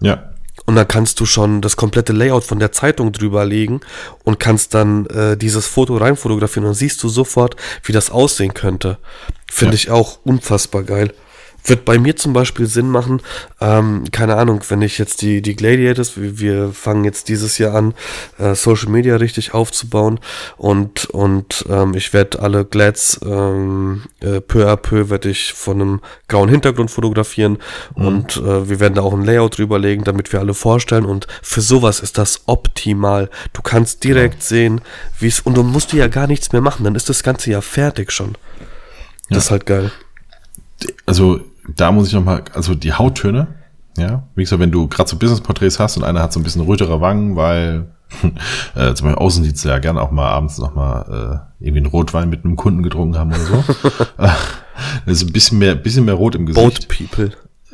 Ja. Und dann kannst du schon das komplette Layout von der Zeitung drüber legen und kannst dann äh, dieses Foto reinfotografieren und siehst du sofort, wie das aussehen könnte. Finde ja. ich auch unfassbar geil. Wird bei mir zum Beispiel Sinn machen, ähm, keine Ahnung, wenn ich jetzt die, die Gladiators, wir, wir fangen jetzt dieses Jahr an, äh, Social Media richtig aufzubauen und, und ähm, ich werde alle Glads ähm, äh, peu à peu werde ich von einem grauen Hintergrund fotografieren mhm. und äh, wir werden da auch ein Layout drüberlegen, damit wir alle vorstellen und für sowas ist das optimal. Du kannst direkt sehen, wie es, und du musst du ja gar nichts mehr machen, dann ist das Ganze ja fertig schon. Das ja. ist halt geil. Also da muss ich nochmal, also die Hauttöne, ja, wie gesagt, wenn du gerade so Business-Porträts hast und einer hat so ein bisschen rötere Wangen, weil äh, zum Beispiel Außendienste ja gerne auch mal abends nochmal äh, irgendwie einen Rotwein mit einem Kunden getrunken haben oder so. äh, ist ein bisschen mehr, bisschen mehr rot im Gesicht. Boat People.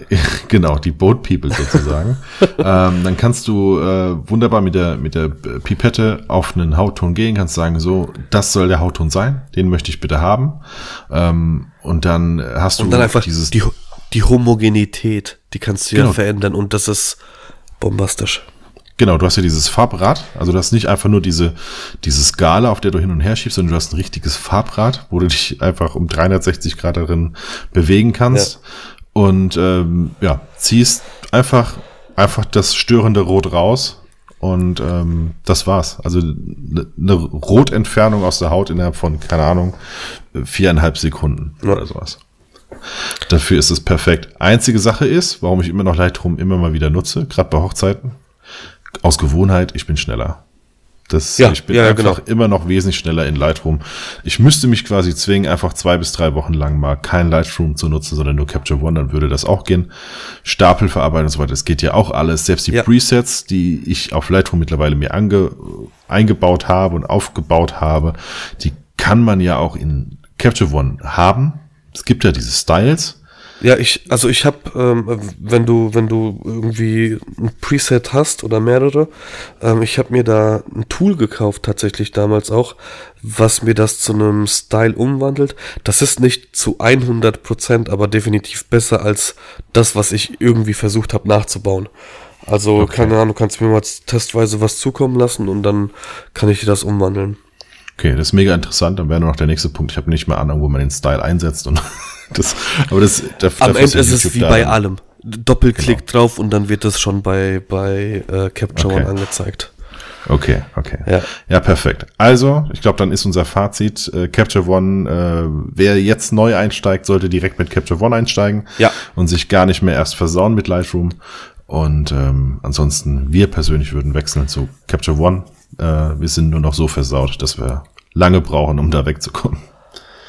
genau, die Boat People sozusagen. ähm, dann kannst du äh, wunderbar mit der, mit der Pipette auf einen Hautton gehen, kannst sagen, so, das soll der Hautton sein, den möchte ich bitte haben. Ähm, und dann hast du und dann einfach dieses. Die, die Homogenität, die kannst du genau. ja verändern und das ist bombastisch. Genau, du hast ja dieses Farbrad, also du hast nicht einfach nur diese, diese Skala, auf der du hin und her schiebst, sondern du hast ein richtiges Farbrad, wo du dich einfach um 360 Grad darin bewegen kannst. Ja. Und ähm, ja, ziehst einfach, einfach das störende Rot raus und ähm, das war's. Also eine ne Rotentfernung aus der Haut innerhalb von, keine Ahnung, viereinhalb Sekunden ja. oder sowas. Dafür ist es perfekt. Einzige Sache ist, warum ich immer noch Lightroom immer mal wieder nutze, gerade bei Hochzeiten, aus Gewohnheit, ich bin schneller. Das, ja, ich bin ja, einfach genau. immer noch wesentlich schneller in Lightroom. Ich müsste mich quasi zwingen, einfach zwei bis drei Wochen lang mal kein Lightroom zu nutzen, sondern nur Capture One, dann würde das auch gehen. Stapelverarbeitung und so weiter, das geht ja auch alles. Selbst die ja. Presets, die ich auf Lightroom mittlerweile mir ange, eingebaut habe und aufgebaut habe, die kann man ja auch in Capture One haben. Es gibt ja diese Styles ja, ich, also ich habe, ähm, wenn du, wenn du irgendwie ein Preset hast oder mehrere, ähm, ich habe mir da ein Tool gekauft tatsächlich damals auch, was mir das zu einem Style umwandelt. Das ist nicht zu 100 Prozent, aber definitiv besser als das, was ich irgendwie versucht habe nachzubauen. Also okay. keine Ahnung, du kannst mir mal testweise was zukommen lassen und dann kann ich dir das umwandeln. Okay, das ist mega interessant. Dann wäre noch der nächste Punkt. Ich habe nicht mehr Ahnung, wo man den Style einsetzt und das, aber das, dafür, Am Ende ist es wie bei allem. Doppelklick genau. drauf und dann wird das schon bei, bei äh, Capture okay. One angezeigt. Okay, okay. Ja, ja perfekt. Also, ich glaube, dann ist unser Fazit, äh, Capture One, äh, wer jetzt neu einsteigt, sollte direkt mit Capture One einsteigen ja. und sich gar nicht mehr erst versauen mit Lightroom. Und ähm, ansonsten, wir persönlich würden wechseln zu Capture One. Äh, wir sind nur noch so versaut, dass wir lange brauchen, um da wegzukommen.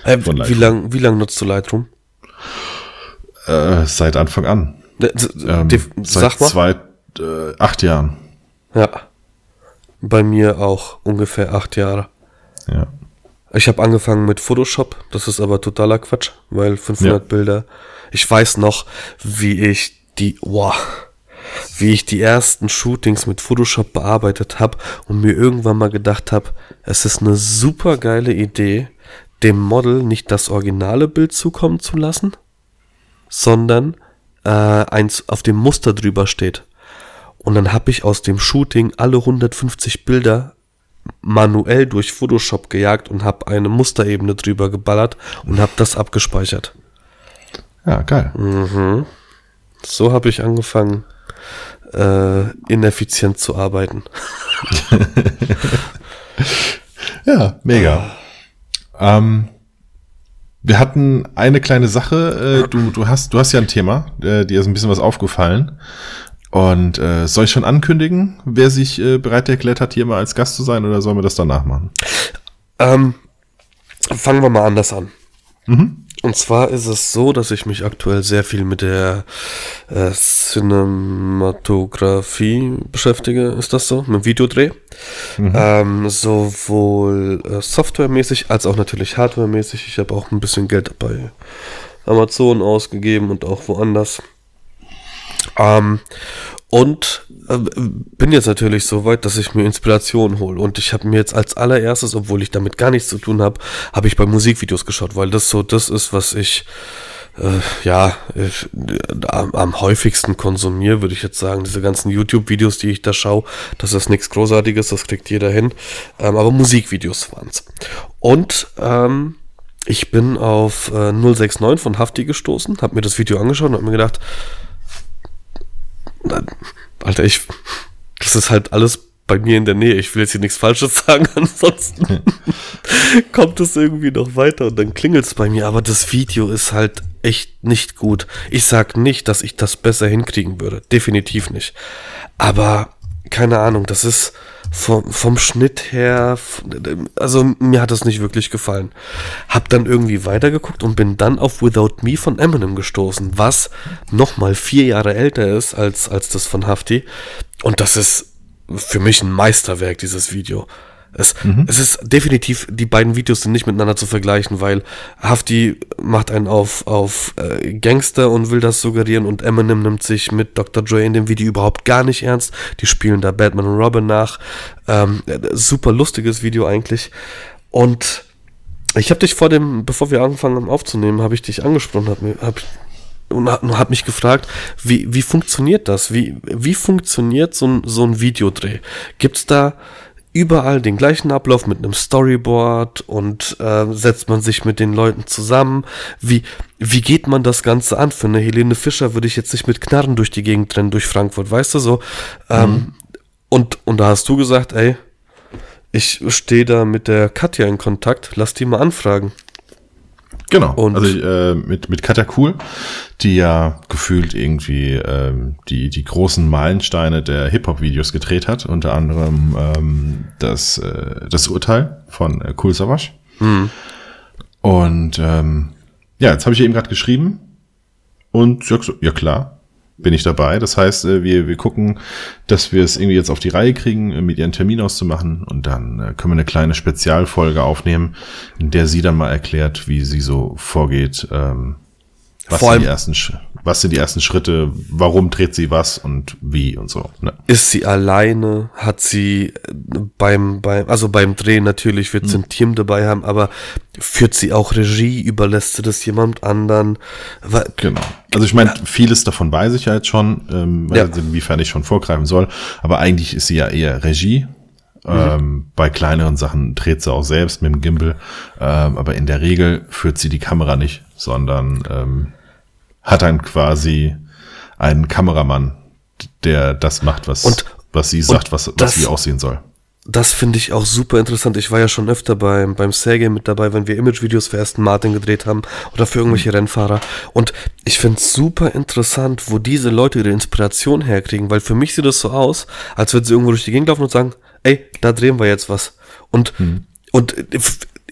Äh, wie lange wie lang nutzt du Lightroom? Äh, seit Anfang an. Ähm, seit zwei, äh, acht Jahren. Ja. Bei mir auch ungefähr acht Jahre. Ja. Ich habe angefangen mit Photoshop, das ist aber totaler Quatsch, weil 500 ja. Bilder. Ich weiß noch, wie ich die, wow, wie ich die ersten Shootings mit Photoshop bearbeitet habe und mir irgendwann mal gedacht habe, es ist eine super geile Idee, dem Model nicht das originale Bild zukommen zu lassen, sondern äh, eins auf dem Muster drüber steht. Und dann habe ich aus dem Shooting alle 150 Bilder manuell durch Photoshop gejagt und habe eine Musterebene drüber geballert und habe das abgespeichert. Ja, geil. Mhm. So habe ich angefangen, äh, ineffizient zu arbeiten. ja, mega. Ähm, wir hatten eine kleine Sache. Äh, du, du, hast, du hast ja ein Thema, äh, dir ist ein bisschen was aufgefallen. Und äh, soll ich schon ankündigen, wer sich äh, bereit erklärt hat, hier mal als Gast zu sein, oder sollen wir das danach machen? Ähm, fangen wir mal anders an. Mhm. Und zwar ist es so, dass ich mich aktuell sehr viel mit der äh, Cinematografie beschäftige. Ist das so? Mit Videodreh. Mhm. Ähm, sowohl äh, softwaremäßig als auch natürlich hardwaremäßig. Ich habe auch ein bisschen Geld bei Amazon ausgegeben und auch woanders. Ähm, und äh, bin jetzt natürlich so weit, dass ich mir Inspiration hole. Und ich habe mir jetzt als allererstes, obwohl ich damit gar nichts zu tun habe, habe ich bei Musikvideos geschaut, weil das so das ist, was ich äh, ja ich, am, am, häufigsten konsumiere, würde ich jetzt sagen. Diese ganzen YouTube-Videos, die ich da schaue, das ist nichts Großartiges, das kriegt jeder hin. Ähm, aber Musikvideos waren's. Und ähm, ich bin auf äh, 069 von Hafti gestoßen, habe mir das Video angeschaut und habe mir gedacht, Alter, ich. Das ist halt alles bei mir in der Nähe. Ich will jetzt hier nichts Falsches sagen, ansonsten kommt es irgendwie noch weiter und dann klingelt es bei mir. Aber das Video ist halt echt nicht gut. Ich sag nicht, dass ich das besser hinkriegen würde. Definitiv nicht. Aber keine Ahnung, das ist vom, vom Schnitt her, also mir hat das nicht wirklich gefallen. Hab dann irgendwie weitergeguckt und bin dann auf Without Me von Eminem gestoßen, was nochmal vier Jahre älter ist als, als das von Hafti. Und das ist für mich ein Meisterwerk, dieses Video. Es, mhm. es ist definitiv, die beiden Videos sind nicht miteinander zu vergleichen, weil Hafti macht einen auf, auf äh, Gangster und will das suggerieren und Eminem nimmt sich mit Dr. Dre in dem Video überhaupt gar nicht ernst. Die spielen da Batman und Robin nach. Ähm, super lustiges Video eigentlich. Und ich habe dich vor dem, bevor wir angefangen haben aufzunehmen, habe ich dich angesprochen, hab, hab, und hat mich gefragt, wie, wie funktioniert das? Wie, wie funktioniert so ein, so ein Videodreh? Gibt's da überall den gleichen Ablauf mit einem Storyboard und äh, setzt man sich mit den Leuten zusammen. Wie, wie geht man das Ganze an? Für eine Helene Fischer würde ich jetzt nicht mit Knarren durch die Gegend rennen, durch Frankfurt, weißt du so? Ähm, mhm. und, und da hast du gesagt, ey, ich stehe da mit der Katja in Kontakt, lass die mal anfragen. Genau. Und also äh, mit mit Katja Cool, die ja gefühlt irgendwie ähm, die die großen Meilensteine der Hip Hop Videos gedreht hat, unter anderem ähm, das äh, das Urteil von äh, Cool Savage. Mhm. Und ähm, ja, jetzt habe ich eben gerade geschrieben und ja, ja klar, bin ich dabei. Das heißt, äh, wir, wir gucken, dass wir es irgendwie jetzt auf die Reihe kriegen, äh, mit ihren Termin auszumachen und dann äh, können wir eine kleine Spezialfolge aufnehmen, in der sie dann mal erklärt, wie sie so vorgeht, ähm, was Vor die ersten was sind die ersten Schritte, warum dreht sie was und wie und so. Ne? Ist sie alleine? Hat sie äh, beim, beim, also beim Drehen natürlich wird sie hm. ein Team dabei haben, aber führt sie auch Regie, überlässt sie das jemand anderen? Genau. Also ich meine, vieles davon weiß ich ja jetzt schon, ähm, ja. inwiefern ich schon vorgreifen soll, aber eigentlich ist sie ja eher Regie. Mhm. Ähm, bei kleineren Sachen dreht sie auch selbst mit dem Gimbal, ähm, aber in der Regel führt sie die Kamera nicht, sondern ähm, hat dann quasi einen Kameramann, der das macht, was, und, was sie sagt, was, was wie aussehen soll. das finde ich auch super interessant. Ich war ja schon öfter beim, beim Sergei mit dabei, wenn wir Image-Videos für Aston Martin gedreht haben oder für irgendwelche mhm. Rennfahrer. Und ich finde es super interessant, wo diese Leute ihre Inspiration herkriegen, weil für mich sieht das so aus, als würden sie irgendwo durch die Gegend laufen und sagen, ey, da drehen wir jetzt was. Und, mhm. und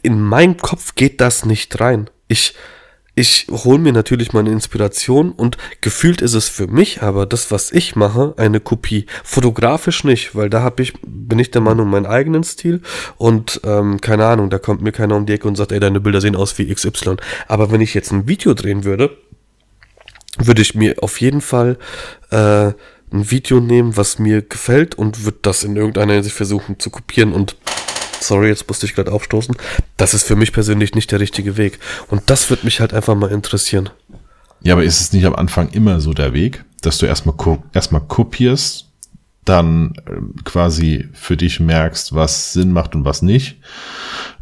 in meinem Kopf geht das nicht rein. Ich, ich hole mir natürlich meine Inspiration und gefühlt ist es für mich aber das, was ich mache, eine Kopie. Fotografisch nicht, weil da habe ich, bin ich der Meinung, meinen eigenen Stil und ähm, keine Ahnung, da kommt mir keiner um die Ecke und sagt, ey, deine Bilder sehen aus wie XY. Aber wenn ich jetzt ein Video drehen würde, würde ich mir auf jeden Fall äh, ein Video nehmen, was mir gefällt und würde das in irgendeiner Hinsicht versuchen zu kopieren und sorry, jetzt musste ich gerade aufstoßen, das ist für mich persönlich nicht der richtige Weg. Und das wird mich halt einfach mal interessieren. Ja, aber ist es nicht am Anfang immer so der Weg, dass du erstmal erstmal kopierst, dann äh, quasi für dich merkst, was Sinn macht und was nicht.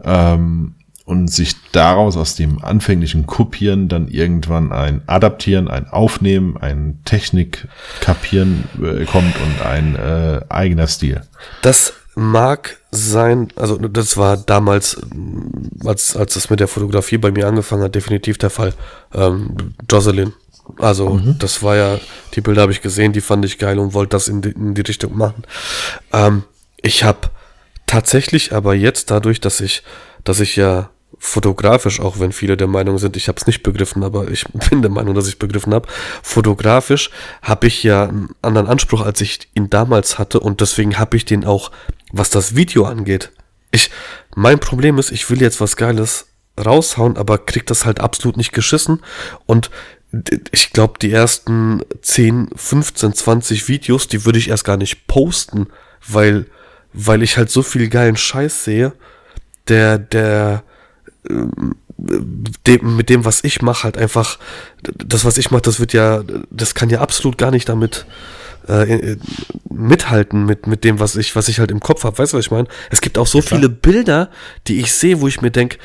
Ähm, und sich daraus aus dem anfänglichen Kopieren dann irgendwann ein Adaptieren, ein Aufnehmen, ein Technik kapieren äh, kommt und ein äh, eigener Stil. Das mag sein, also das war damals, als, als es mit der Fotografie bei mir angefangen hat, definitiv der Fall. Ähm, Jocelyn. Also mhm. das war ja, die Bilder habe ich gesehen, die fand ich geil und wollte das in die, in die Richtung machen. Ähm, ich habe tatsächlich aber jetzt dadurch, dass ich, dass ich ja fotografisch, auch wenn viele der Meinung sind, ich habe es nicht begriffen, aber ich bin der Meinung, dass ich begriffen habe. Fotografisch habe ich ja einen anderen Anspruch, als ich ihn damals hatte und deswegen habe ich den auch, was das Video angeht. Ich, mein Problem ist, ich will jetzt was Geiles raushauen, aber krieg das halt absolut nicht geschissen und ich glaube, die ersten 10, 15, 20 Videos, die würde ich erst gar nicht posten, weil, weil ich halt so viel geilen Scheiß sehe, der, der, dem, mit dem, was ich mache, halt einfach, das, was ich mache, das wird ja, das kann ja absolut gar nicht damit äh, mithalten mit, mit dem, was ich, was ich halt im Kopf habe. Weißt du, was ich meine? Es gibt auch so ja, viele Bilder, die ich sehe, wo ich mir denke,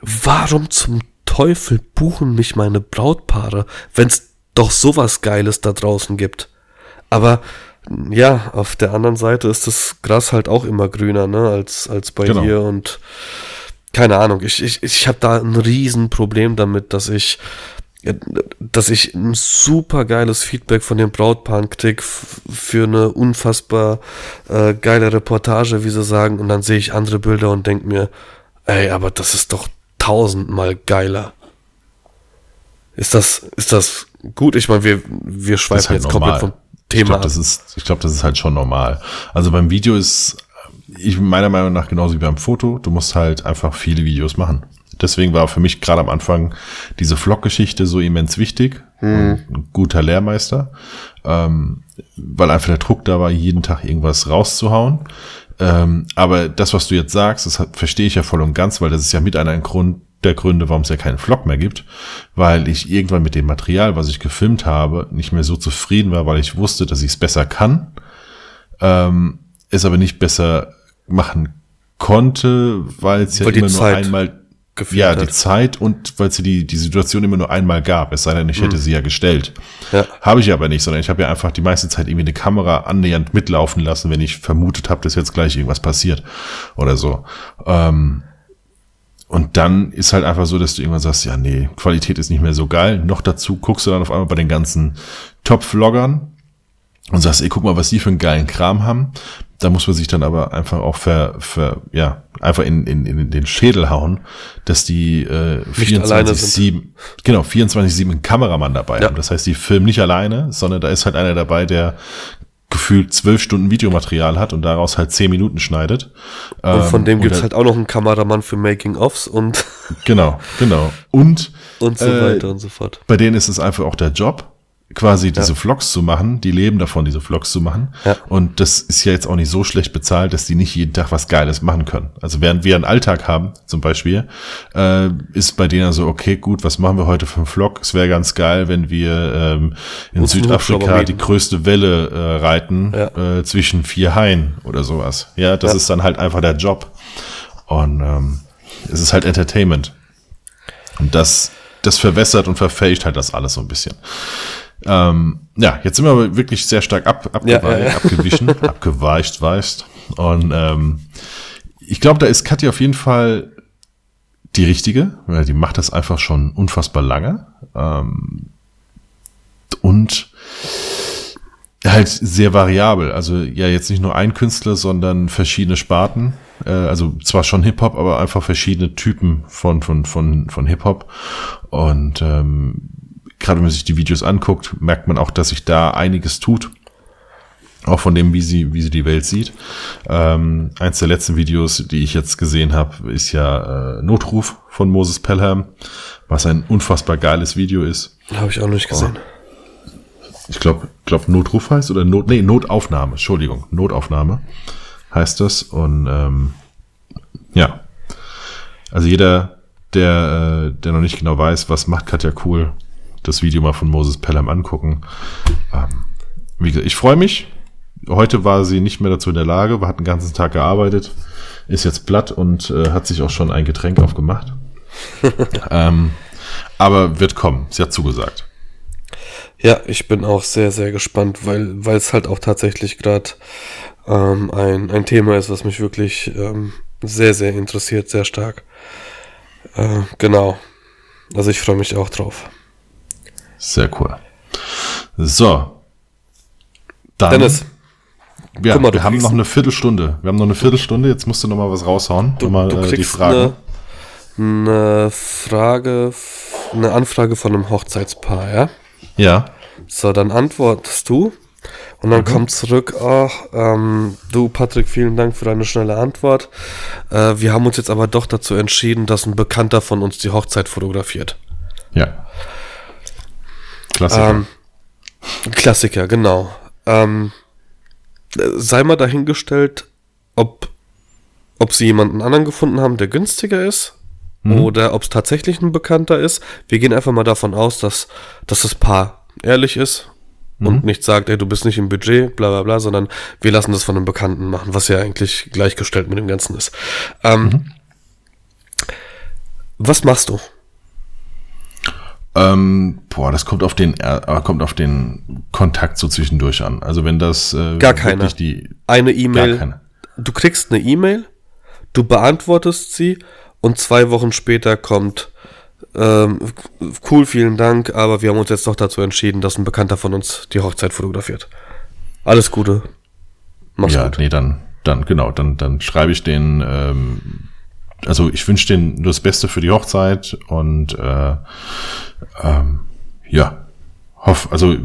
warum zum Teufel buchen mich meine Brautpaare, wenn es doch sowas Geiles da draußen gibt? Aber ja, auf der anderen Seite ist das Gras halt auch immer grüner, ne, als, als bei genau. dir und keine Ahnung, ich, ich, ich habe da ein Riesenproblem damit, dass ich dass ich ein super geiles Feedback von den Brautpaaren krieg für eine unfassbar äh, geile Reportage, wie sie sagen, und dann sehe ich andere Bilder und denke mir, ey, aber das ist doch tausendmal geiler. Ist das, ist das gut? Ich meine, wir, wir schweifen halt jetzt normal. komplett vom Thema ich glaub, ab. Das ist, ich glaube, das ist halt schon normal. Also beim Video ist ich meiner Meinung nach genauso wie beim Foto, du musst halt einfach viele Videos machen. Deswegen war für mich gerade am Anfang diese Vlog-Geschichte so immens wichtig. Mhm. Ein guter Lehrmeister. Ähm, weil einfach der Druck da war, jeden Tag irgendwas rauszuhauen. Ähm, aber das, was du jetzt sagst, das hat, verstehe ich ja voll und ganz, weil das ist ja mit einer Grund der Gründe, warum es ja keinen Vlog mehr gibt, weil ich irgendwann mit dem Material, was ich gefilmt habe, nicht mehr so zufrieden war, weil ich wusste, dass ich es besser kann, ähm, es aber nicht besser machen konnte, weil es ja immer nur einmal ja, hat. die Zeit und weil es die, die Situation immer nur einmal gab. Es sei denn, ich hätte mhm. sie ja gestellt. Ja. Habe ich aber nicht, sondern ich habe ja einfach die meiste Zeit irgendwie eine Kamera annähernd mitlaufen lassen, wenn ich vermutet habe, dass jetzt gleich irgendwas passiert oder so. Ähm, und dann ist halt einfach so, dass du irgendwann sagst, ja, nee, Qualität ist nicht mehr so geil. Noch dazu guckst du dann auf einmal bei den ganzen Top-Vloggern und sagst, ey, guck mal, was die für einen geilen Kram haben da muss man sich dann aber einfach auch ver, ver ja, einfach in, in, in den Schädel hauen, dass die äh, 24-7, genau, 24-7 einen Kameramann dabei ja. haben. Das heißt, die filmen nicht alleine, sondern da ist halt einer dabei, der gefühlt zwölf Stunden Videomaterial hat und daraus halt zehn Minuten schneidet. Und von ähm, dem gibt's halt auch noch einen Kameramann für Making-ofs und genau, genau. Und und so äh, weiter und so fort. Bei denen ist es einfach auch der Job quasi diese ja. Vlogs zu machen, die leben davon, diese Vlogs zu machen. Ja. Und das ist ja jetzt auch nicht so schlecht bezahlt, dass die nicht jeden Tag was Geiles machen können. Also während wir einen Alltag haben, zum Beispiel, äh, ist bei denen so, okay, gut, was machen wir heute für einen Vlog? Es wäre ganz geil, wenn wir ähm, in Südafrika die größte Welle äh, reiten ja. äh, zwischen vier Haien oder sowas. Ja, das ist dann halt einfach der Job. Und ähm, es ist halt Entertainment. Und das, das verwässert und verfälscht halt das alles so ein bisschen. Ähm, ja, jetzt sind wir aber wirklich sehr stark ab, abgewe ja, ja, ja. abgewichen, abgeweicht, weißt. Und ähm, ich glaube, da ist Katja auf jeden Fall die richtige, weil die macht das einfach schon unfassbar lange. Ähm, und halt sehr variabel. Also ja, jetzt nicht nur ein Künstler, sondern verschiedene Sparten. Äh, also zwar schon Hip-Hop, aber einfach verschiedene Typen von, von, von, von Hip-Hop. Und ähm, gerade wenn man sich die Videos anguckt, merkt man auch, dass sich da einiges tut. Auch von dem, wie sie, wie sie die Welt sieht. Ähm, eins der letzten Videos, die ich jetzt gesehen habe, ist ja äh, Notruf von Moses Pelham, was ein unfassbar geiles Video ist. Habe ich auch noch nicht gesehen. Oh ich glaube, glaub Notruf heißt oder Not, nee, Notaufnahme, Entschuldigung, Notaufnahme heißt das. Und ähm, ja, also jeder, der, äh, der noch nicht genau weiß, was macht Katja Cool, das Video mal von Moses Pelham angucken. Ähm, wie gesagt, ich freue mich. Heute war sie nicht mehr dazu in der Lage, hat den ganzen Tag gearbeitet, ist jetzt platt und äh, hat sich auch schon ein Getränk aufgemacht. ähm, aber wird kommen, sie hat zugesagt. Ja, ich bin auch sehr, sehr gespannt, weil weil es halt auch tatsächlich gerade ähm, ein, ein Thema ist, was mich wirklich ähm, sehr, sehr interessiert, sehr stark. Äh, genau. Also ich freue mich auch drauf. Sehr cool. So. Dann, Dennis. Ja, mal, wir haben noch eine Viertelstunde. Wir haben noch eine Viertelstunde. Jetzt musst du noch mal was raushauen. Du, mal, du kriegst äh, die Frage. Eine, eine Frage, eine Anfrage von einem Hochzeitspaar, ja? Ja. So, dann antwortest du und dann mhm. kommt zurück, ach, ähm, du Patrick, vielen Dank für deine schnelle Antwort. Äh, wir haben uns jetzt aber doch dazu entschieden, dass ein Bekannter von uns die Hochzeit fotografiert. Ja. Klassiker. Ähm, Klassiker, genau. Ähm, sei mal dahingestellt, ob, ob sie jemanden anderen gefunden haben, der günstiger ist mhm. oder ob es tatsächlich ein Bekannter ist. Wir gehen einfach mal davon aus, dass, dass das Paar ehrlich ist mhm. und nicht sagt, ey, du bist nicht im Budget, bla bla bla, sondern wir lassen das von einem Bekannten machen, was ja eigentlich gleichgestellt mit dem Ganzen ist. Ähm, mhm. Was machst du? Ähm, boah, das kommt auf den äh, kommt auf den Kontakt so zwischendurch an. Also wenn das äh, gar keine die eine E-Mail, du kriegst eine E-Mail, du beantwortest sie und zwei Wochen später kommt, ähm, cool, vielen Dank, aber wir haben uns jetzt doch dazu entschieden, dass ein Bekannter von uns die Hochzeit fotografiert. Alles Gute. Mach's ja, gut. nee, dann, dann, genau, dann, dann schreibe ich den, ähm, also ich wünsche denen nur das Beste für die Hochzeit und äh, ähm, ja, hoff, also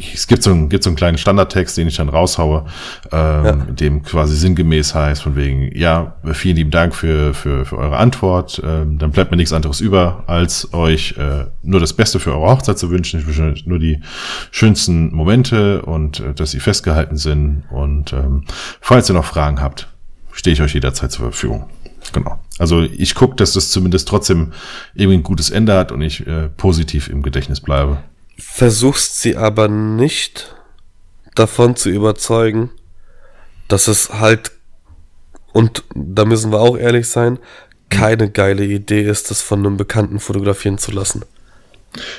es gibt so, einen, gibt so einen kleinen Standardtext, den ich dann raushaue, ähm, ja. dem quasi sinngemäß heißt, von wegen, ja, vielen lieben Dank für, für, für eure Antwort. Ähm, dann bleibt mir nichts anderes über, als euch äh, nur das Beste für eure Hochzeit zu wünschen. Ich wünsche euch nur die schönsten Momente und äh, dass sie festgehalten sind. Und ähm, falls ihr noch Fragen habt, stehe ich euch jederzeit zur Verfügung. Genau. Also ich gucke, dass das zumindest trotzdem irgendwie ein gutes Ende hat und ich äh, positiv im Gedächtnis bleibe versuchst sie aber nicht davon zu überzeugen, dass es halt, und da müssen wir auch ehrlich sein, keine geile Idee ist, das von einem Bekannten fotografieren zu lassen.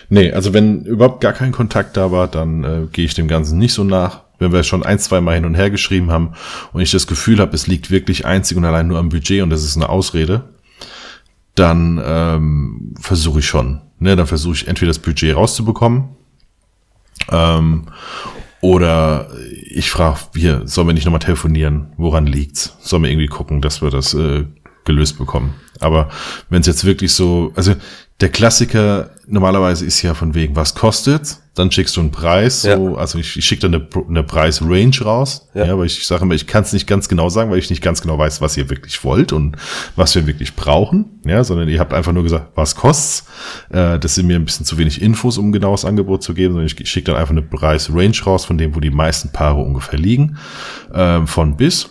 Nee, also wenn überhaupt gar kein Kontakt da war, dann äh, gehe ich dem Ganzen nicht so nach. Wenn wir schon ein, zwei Mal hin und her geschrieben haben und ich das Gefühl habe, es liegt wirklich einzig und allein nur am Budget und das ist eine Ausrede, dann ähm, versuche ich schon. Ne, dann versuche ich entweder das Budget rauszubekommen ähm, oder ich frage, hier, sollen wir nicht nochmal telefonieren? Woran liegt's? Sollen wir irgendwie gucken, dass wir das äh, gelöst bekommen? Aber wenn es jetzt wirklich so, also der Klassiker normalerweise ist ja von wegen, was kostet? Dann schickst du einen Preis, ja. so, also ich, ich schicke dann eine, eine Preisrange raus, ja. ja, weil ich, ich sage immer, ich kann es nicht ganz genau sagen, weil ich nicht ganz genau weiß, was ihr wirklich wollt und was wir wirklich brauchen, ja, sondern ihr habt einfach nur gesagt, was kostet's? Äh, das sind mir ein bisschen zu wenig Infos, um ein genaues Angebot zu geben, sondern ich schicke dann einfach eine Preisrange raus, von dem, wo die meisten Paare ungefähr liegen, äh, von bis.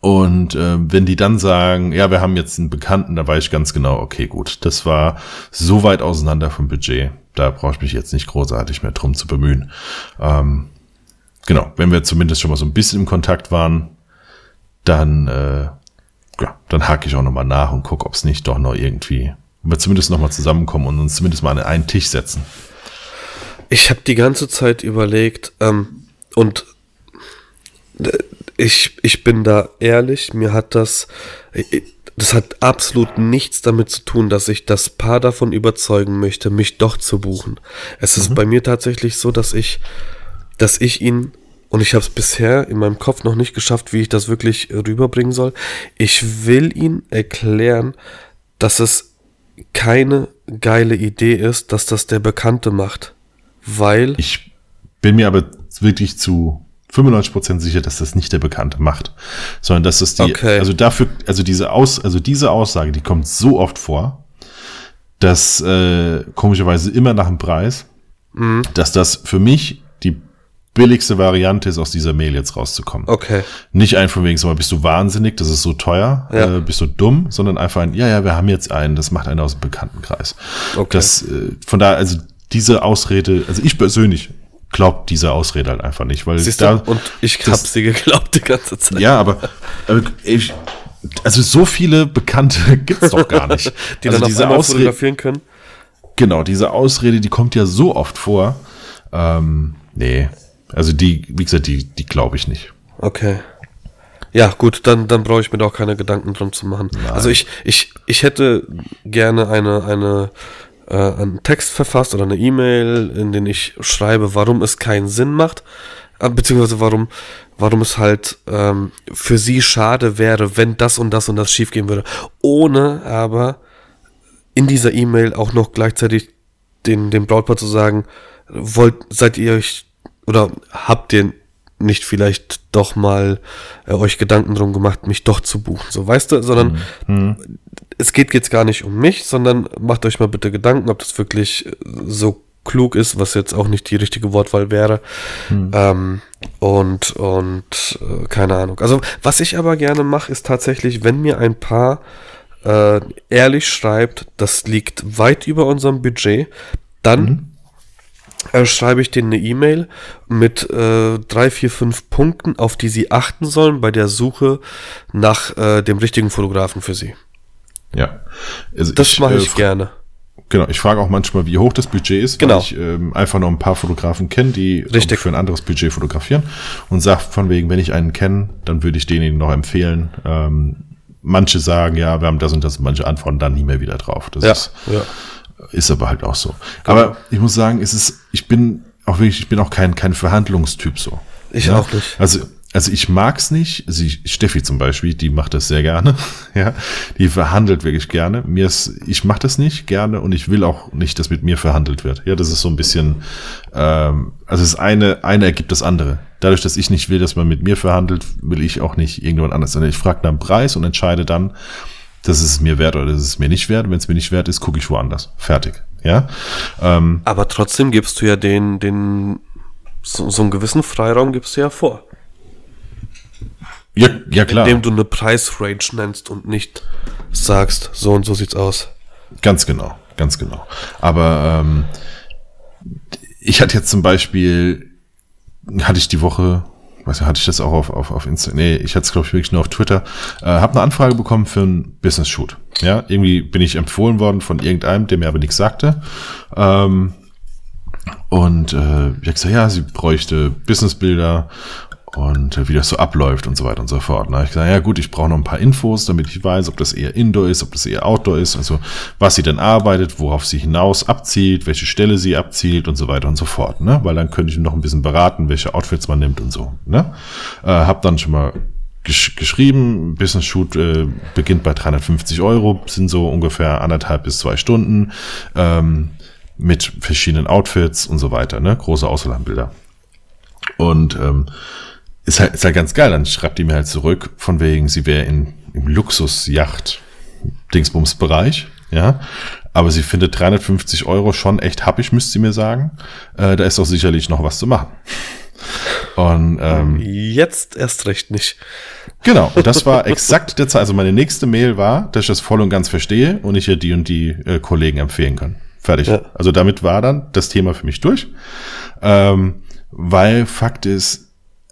Und äh, wenn die dann sagen, ja, wir haben jetzt einen Bekannten, da weiß ich ganz genau, okay, gut, das war so weit auseinander vom Budget, da brauche ich mich jetzt nicht großartig mehr drum zu bemühen. Ähm, genau, wenn wir zumindest schon mal so ein bisschen im Kontakt waren, dann, äh, ja, dann hake ich auch nochmal nach und gucke, ob es nicht doch noch irgendwie, ob wir zumindest nochmal zusammenkommen und uns zumindest mal an einen Tisch setzen. Ich habe die ganze Zeit überlegt ähm, und ich, ich bin da ehrlich, mir hat das, das hat absolut nichts damit zu tun, dass ich das Paar davon überzeugen möchte, mich doch zu buchen. Es ist mhm. bei mir tatsächlich so, dass ich, dass ich ihn und ich habe es bisher in meinem Kopf noch nicht geschafft, wie ich das wirklich rüberbringen soll. Ich will ihn erklären, dass es keine geile Idee ist, dass das der Bekannte macht. Weil. Ich bin mir aber wirklich zu 95% sicher, dass das nicht der Bekannte macht, sondern dass es die, okay. also dafür, also diese Aus, also diese Aussage, die kommt so oft vor, dass äh, komischerweise immer nach dem Preis, mhm. dass das für mich die billigste Variante ist, aus dieser Mail jetzt rauszukommen. Okay. Nicht einfach wegen, so, bist du wahnsinnig, das ist so teuer, ja. äh, bist du dumm, sondern einfach ein, ja, ja, wir haben jetzt einen, das macht einer aus dem Bekanntenkreis. Okay. Das, äh, von daher, also diese Ausrede, also ich persönlich glaubt diese Ausrede halt einfach nicht, weil Siehst da, du? und ich das, hab sie geglaubt die ganze Zeit. Ja, aber, aber ich, also so viele Bekannte gibt's doch gar nicht, die also dann diese Ausrede fotografieren können. Genau, diese Ausrede, die kommt ja so oft vor. Ähm, nee, also die, wie gesagt, die, die glaube ich nicht. Okay. Ja, gut, dann, dann brauche ich mir doch keine Gedanken drum zu machen. Nein. Also ich, ich, ich hätte gerne eine, eine äh, einen Text verfasst oder eine E-Mail, in den ich schreibe, warum es keinen Sinn macht, äh, beziehungsweise warum, warum es halt ähm, für sie schade wäre, wenn das und das und das schiefgehen würde, ohne aber in dieser E-Mail auch noch gleichzeitig den, dem Brautpaar zu sagen, wollt, seid ihr euch oder habt ihr nicht vielleicht doch mal äh, euch Gedanken drum gemacht, mich doch zu buchen, so weißt du, sondern mhm. Es geht jetzt gar nicht um mich, sondern macht euch mal bitte Gedanken, ob das wirklich so klug ist, was jetzt auch nicht die richtige Wortwahl wäre. Mhm. Ähm, und und äh, keine Ahnung. Also was ich aber gerne mache, ist tatsächlich, wenn mir ein Paar äh, ehrlich schreibt, das liegt weit über unserem Budget, dann mhm äh, schreibe ich denen eine E-Mail mit äh, drei, vier, fünf Punkten, auf die sie achten sollen bei der Suche nach äh, dem richtigen Fotografen für sie. Ja. Also das mache ich äh, gerne. Genau, ich frage auch manchmal, wie hoch das Budget ist, genau. weil ich ähm, einfach noch ein paar Fotografen kenne, die Richtig. für ein anderes Budget fotografieren und sage von wegen, wenn ich einen kenne, dann würde ich den noch empfehlen. Ähm, manche sagen, ja, wir haben das und das, und manche antworten dann nie mehr wieder drauf. Das ja, ist, ja. Ist aber halt auch so. Genau. Aber ich muss sagen, es ist, ich bin auch wirklich, ich bin auch kein, kein Verhandlungstyp so. Ich ja? auch nicht. Also, also ich mag's nicht. Sie, Steffi zum Beispiel, die macht das sehr gerne. ja, die verhandelt wirklich gerne. Mir ist, ich mache das nicht gerne und ich will auch nicht, dass mit mir verhandelt wird. Ja, das ist so ein bisschen, ähm, also das eine, eine ergibt das andere. Dadurch, dass ich nicht will, dass man mit mir verhandelt, will ich auch nicht irgendjemand anders. Sondern ich frage nach dem Preis und entscheide dann, das ist es mir wert oder das ist es mir nicht wert. Wenn es mir nicht wert ist, gucke ich woanders. Fertig. Ja. Ähm, Aber trotzdem gibst du ja den, den so, so einen gewissen Freiraum gibst du ja vor. Ja, ja klar. Indem du eine Preisrange nennst und nicht sagst, so und so sieht's aus. Ganz genau, ganz genau. Aber ähm, ich hatte jetzt zum Beispiel, hatte ich die Woche weiß nicht, hatte ich das auch auf, auf, auf Insta, nee, ich hatte es glaube ich wirklich nur auf Twitter, äh, habe eine Anfrage bekommen für einen Business-Shoot. Ja, irgendwie bin ich empfohlen worden von irgendeinem, der mir aber nichts sagte. Ähm, und äh, ich habe gesagt, ja, sie bräuchte Businessbilder und äh, wie das so abläuft und so weiter und so fort. Da habe ich gesagt, ja gut, ich brauche noch ein paar Infos, damit ich weiß, ob das eher Indoor ist, ob das eher Outdoor ist, also was sie denn arbeitet, worauf sie hinaus abzielt, welche Stelle sie abzielt und so weiter und so fort. Ne? Weil dann könnte ich noch ein bisschen beraten, welche Outfits man nimmt und so. Ne? Äh, hab dann schon mal gesch geschrieben, Business Shoot äh, beginnt bei 350 Euro, sind so ungefähr anderthalb bis zwei Stunden ähm, mit verschiedenen Outfits und so weiter, ne? Große Auswahl Und ähm, ist halt, ist halt ganz geil. Dann schreibt die mir halt zurück, von wegen, sie wäre in, im Luxus-Yacht-Dingsbums-Bereich, ja. Aber sie findet 350 Euro schon echt happig, müsste sie mir sagen. Äh, da ist doch sicherlich noch was zu machen. Und ähm, jetzt erst recht nicht. Genau, und das war exakt der Zeit. Also meine nächste Mail war, dass ich das voll und ganz verstehe und ich ihr die und die äh, Kollegen empfehlen kann. Fertig. Ja. Also damit war dann das Thema für mich durch. Ähm, weil Fakt ist,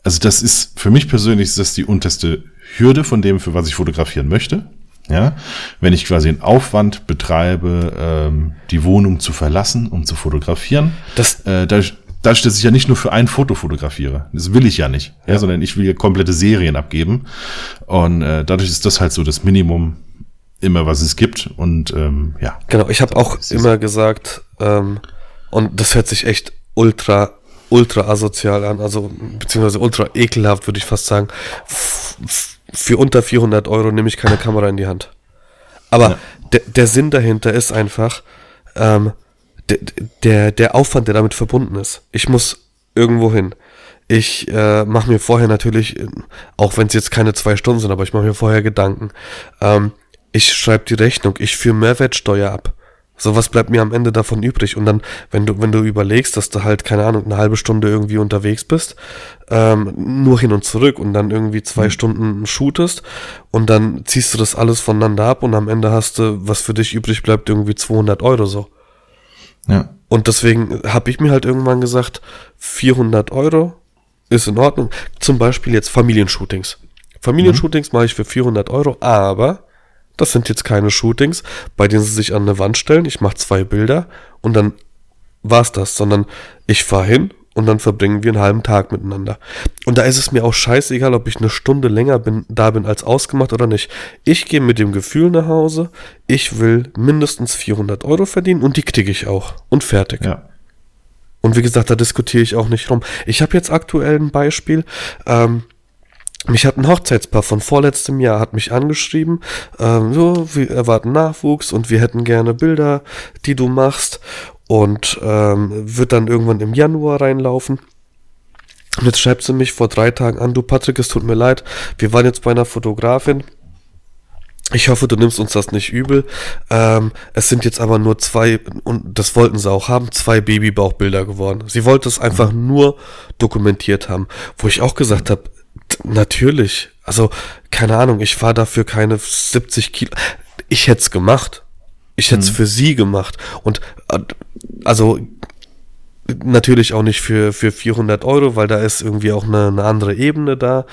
also das ist für mich persönlich ist das die unterste Hürde von dem, für was ich fotografieren möchte. Ja, wenn ich quasi einen Aufwand betreibe, ähm, die Wohnung zu verlassen, um zu fotografieren, das, äh, dadurch, dadurch, dass ich ja nicht nur für ein Foto fotografiere, das will ich ja nicht, ja, sondern ich will ja komplette Serien abgeben. Und äh, dadurch ist das halt so das Minimum immer, was es gibt. Und ähm, ja. Genau, ich habe auch immer gesagt, ähm, und das hört sich echt ultra, ultra asozial an, also beziehungsweise ultra ekelhaft, würde ich fast sagen. Für unter 400 Euro nehme ich keine Kamera in die Hand. Aber ja. der, der Sinn dahinter ist einfach, ähm, der, der, der Aufwand, der damit verbunden ist. Ich muss irgendwo hin. Ich äh, mache mir vorher natürlich, auch wenn es jetzt keine zwei Stunden sind, aber ich mache mir vorher Gedanken. Ähm, ich schreibe die Rechnung, ich führe Mehrwertsteuer ab. So was bleibt mir am Ende davon übrig. Und dann, wenn du, wenn du überlegst, dass du halt, keine Ahnung, eine halbe Stunde irgendwie unterwegs bist, ähm, nur hin und zurück und dann irgendwie zwei mhm. Stunden shootest und dann ziehst du das alles voneinander ab und am Ende hast du, was für dich übrig bleibt, irgendwie 200 Euro so. Ja. Und deswegen habe ich mir halt irgendwann gesagt, 400 Euro ist in Ordnung. Zum Beispiel jetzt Familienshootings. Familienshootings mhm. mache ich für 400 Euro, aber das sind jetzt keine Shootings, bei denen sie sich an eine Wand stellen. Ich mache zwei Bilder und dann war's das, sondern ich fahre hin und dann verbringen wir einen halben Tag miteinander. Und da ist es mir auch scheißegal, ob ich eine Stunde länger bin, da bin als ausgemacht oder nicht. Ich gehe mit dem Gefühl nach Hause, ich will mindestens 400 Euro verdienen und die kriege ich auch. Und fertig. Ja. Und wie gesagt, da diskutiere ich auch nicht rum. Ich habe jetzt aktuell ein Beispiel. Ähm, mich hat ein Hochzeitspaar von vorletztem Jahr hat mich angeschrieben, ähm, so, wir erwarten Nachwuchs und wir hätten gerne Bilder, die du machst und ähm, wird dann irgendwann im Januar reinlaufen. Und jetzt schreibt sie mich vor drei Tagen an, du Patrick, es tut mir leid, wir waren jetzt bei einer Fotografin. Ich hoffe, du nimmst uns das nicht übel. Ähm, es sind jetzt aber nur zwei, und das wollten sie auch haben, zwei Babybauchbilder geworden. Sie wollte es einfach nur dokumentiert haben. Wo ich auch gesagt habe, natürlich, also keine Ahnung, ich fahre dafür keine 70 Kilo. Ich hätte es gemacht. Ich hätte es mhm. für sie gemacht. Und äh, also natürlich auch nicht für, für 400 Euro, weil da ist irgendwie auch eine, eine andere Ebene da.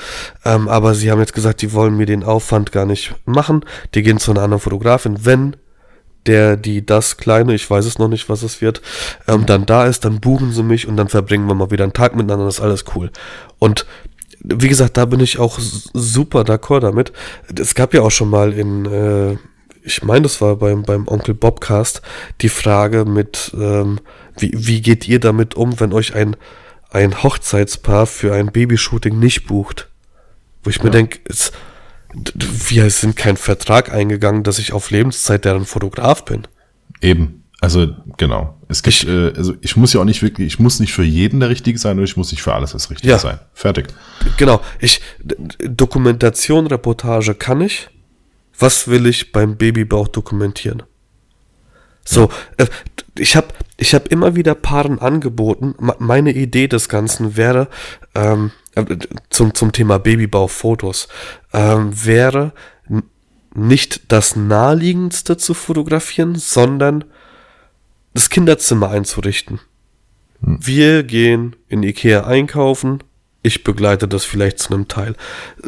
Ähm, aber sie haben jetzt gesagt, die wollen mir den Aufwand gar nicht machen. Die gehen zu einer anderen Fotografin. Wenn der, die, das Kleine, ich weiß es noch nicht, was es wird, ähm, dann da ist, dann buchen sie mich und dann verbringen wir mal wieder einen Tag miteinander, das ist alles cool. Und wie gesagt, da bin ich auch super d'accord damit. Es gab ja auch schon mal in, äh, ich meine, das war beim, beim Onkel Bobcast, die Frage mit, ähm, wie, wie geht ihr damit um, wenn euch ein, ein Hochzeitspaar für ein Babyshooting nicht bucht? Wo ich ja. mir denke, wir sind kein Vertrag eingegangen, dass ich auf Lebenszeit deren Fotograf bin. Eben. Also, genau. Es gibt, ich, äh, also ich muss ja auch nicht wirklich, ich muss nicht für jeden der Richtige sein, oder ich muss nicht für alles das Richtige ja, sein. Fertig. Genau. Ich, Dokumentation, Reportage kann ich. Was will ich beim Babybauch dokumentieren? So, äh, ich habe ich hab immer wieder Paaren angeboten. Meine Idee des Ganzen wäre, ähm, äh, zum, zum Thema Babybauchfotos, ähm, wäre nicht das naheliegendste zu fotografieren, sondern das Kinderzimmer einzurichten. Hm. Wir gehen in Ikea einkaufen, ich begleite das vielleicht zu einem Teil.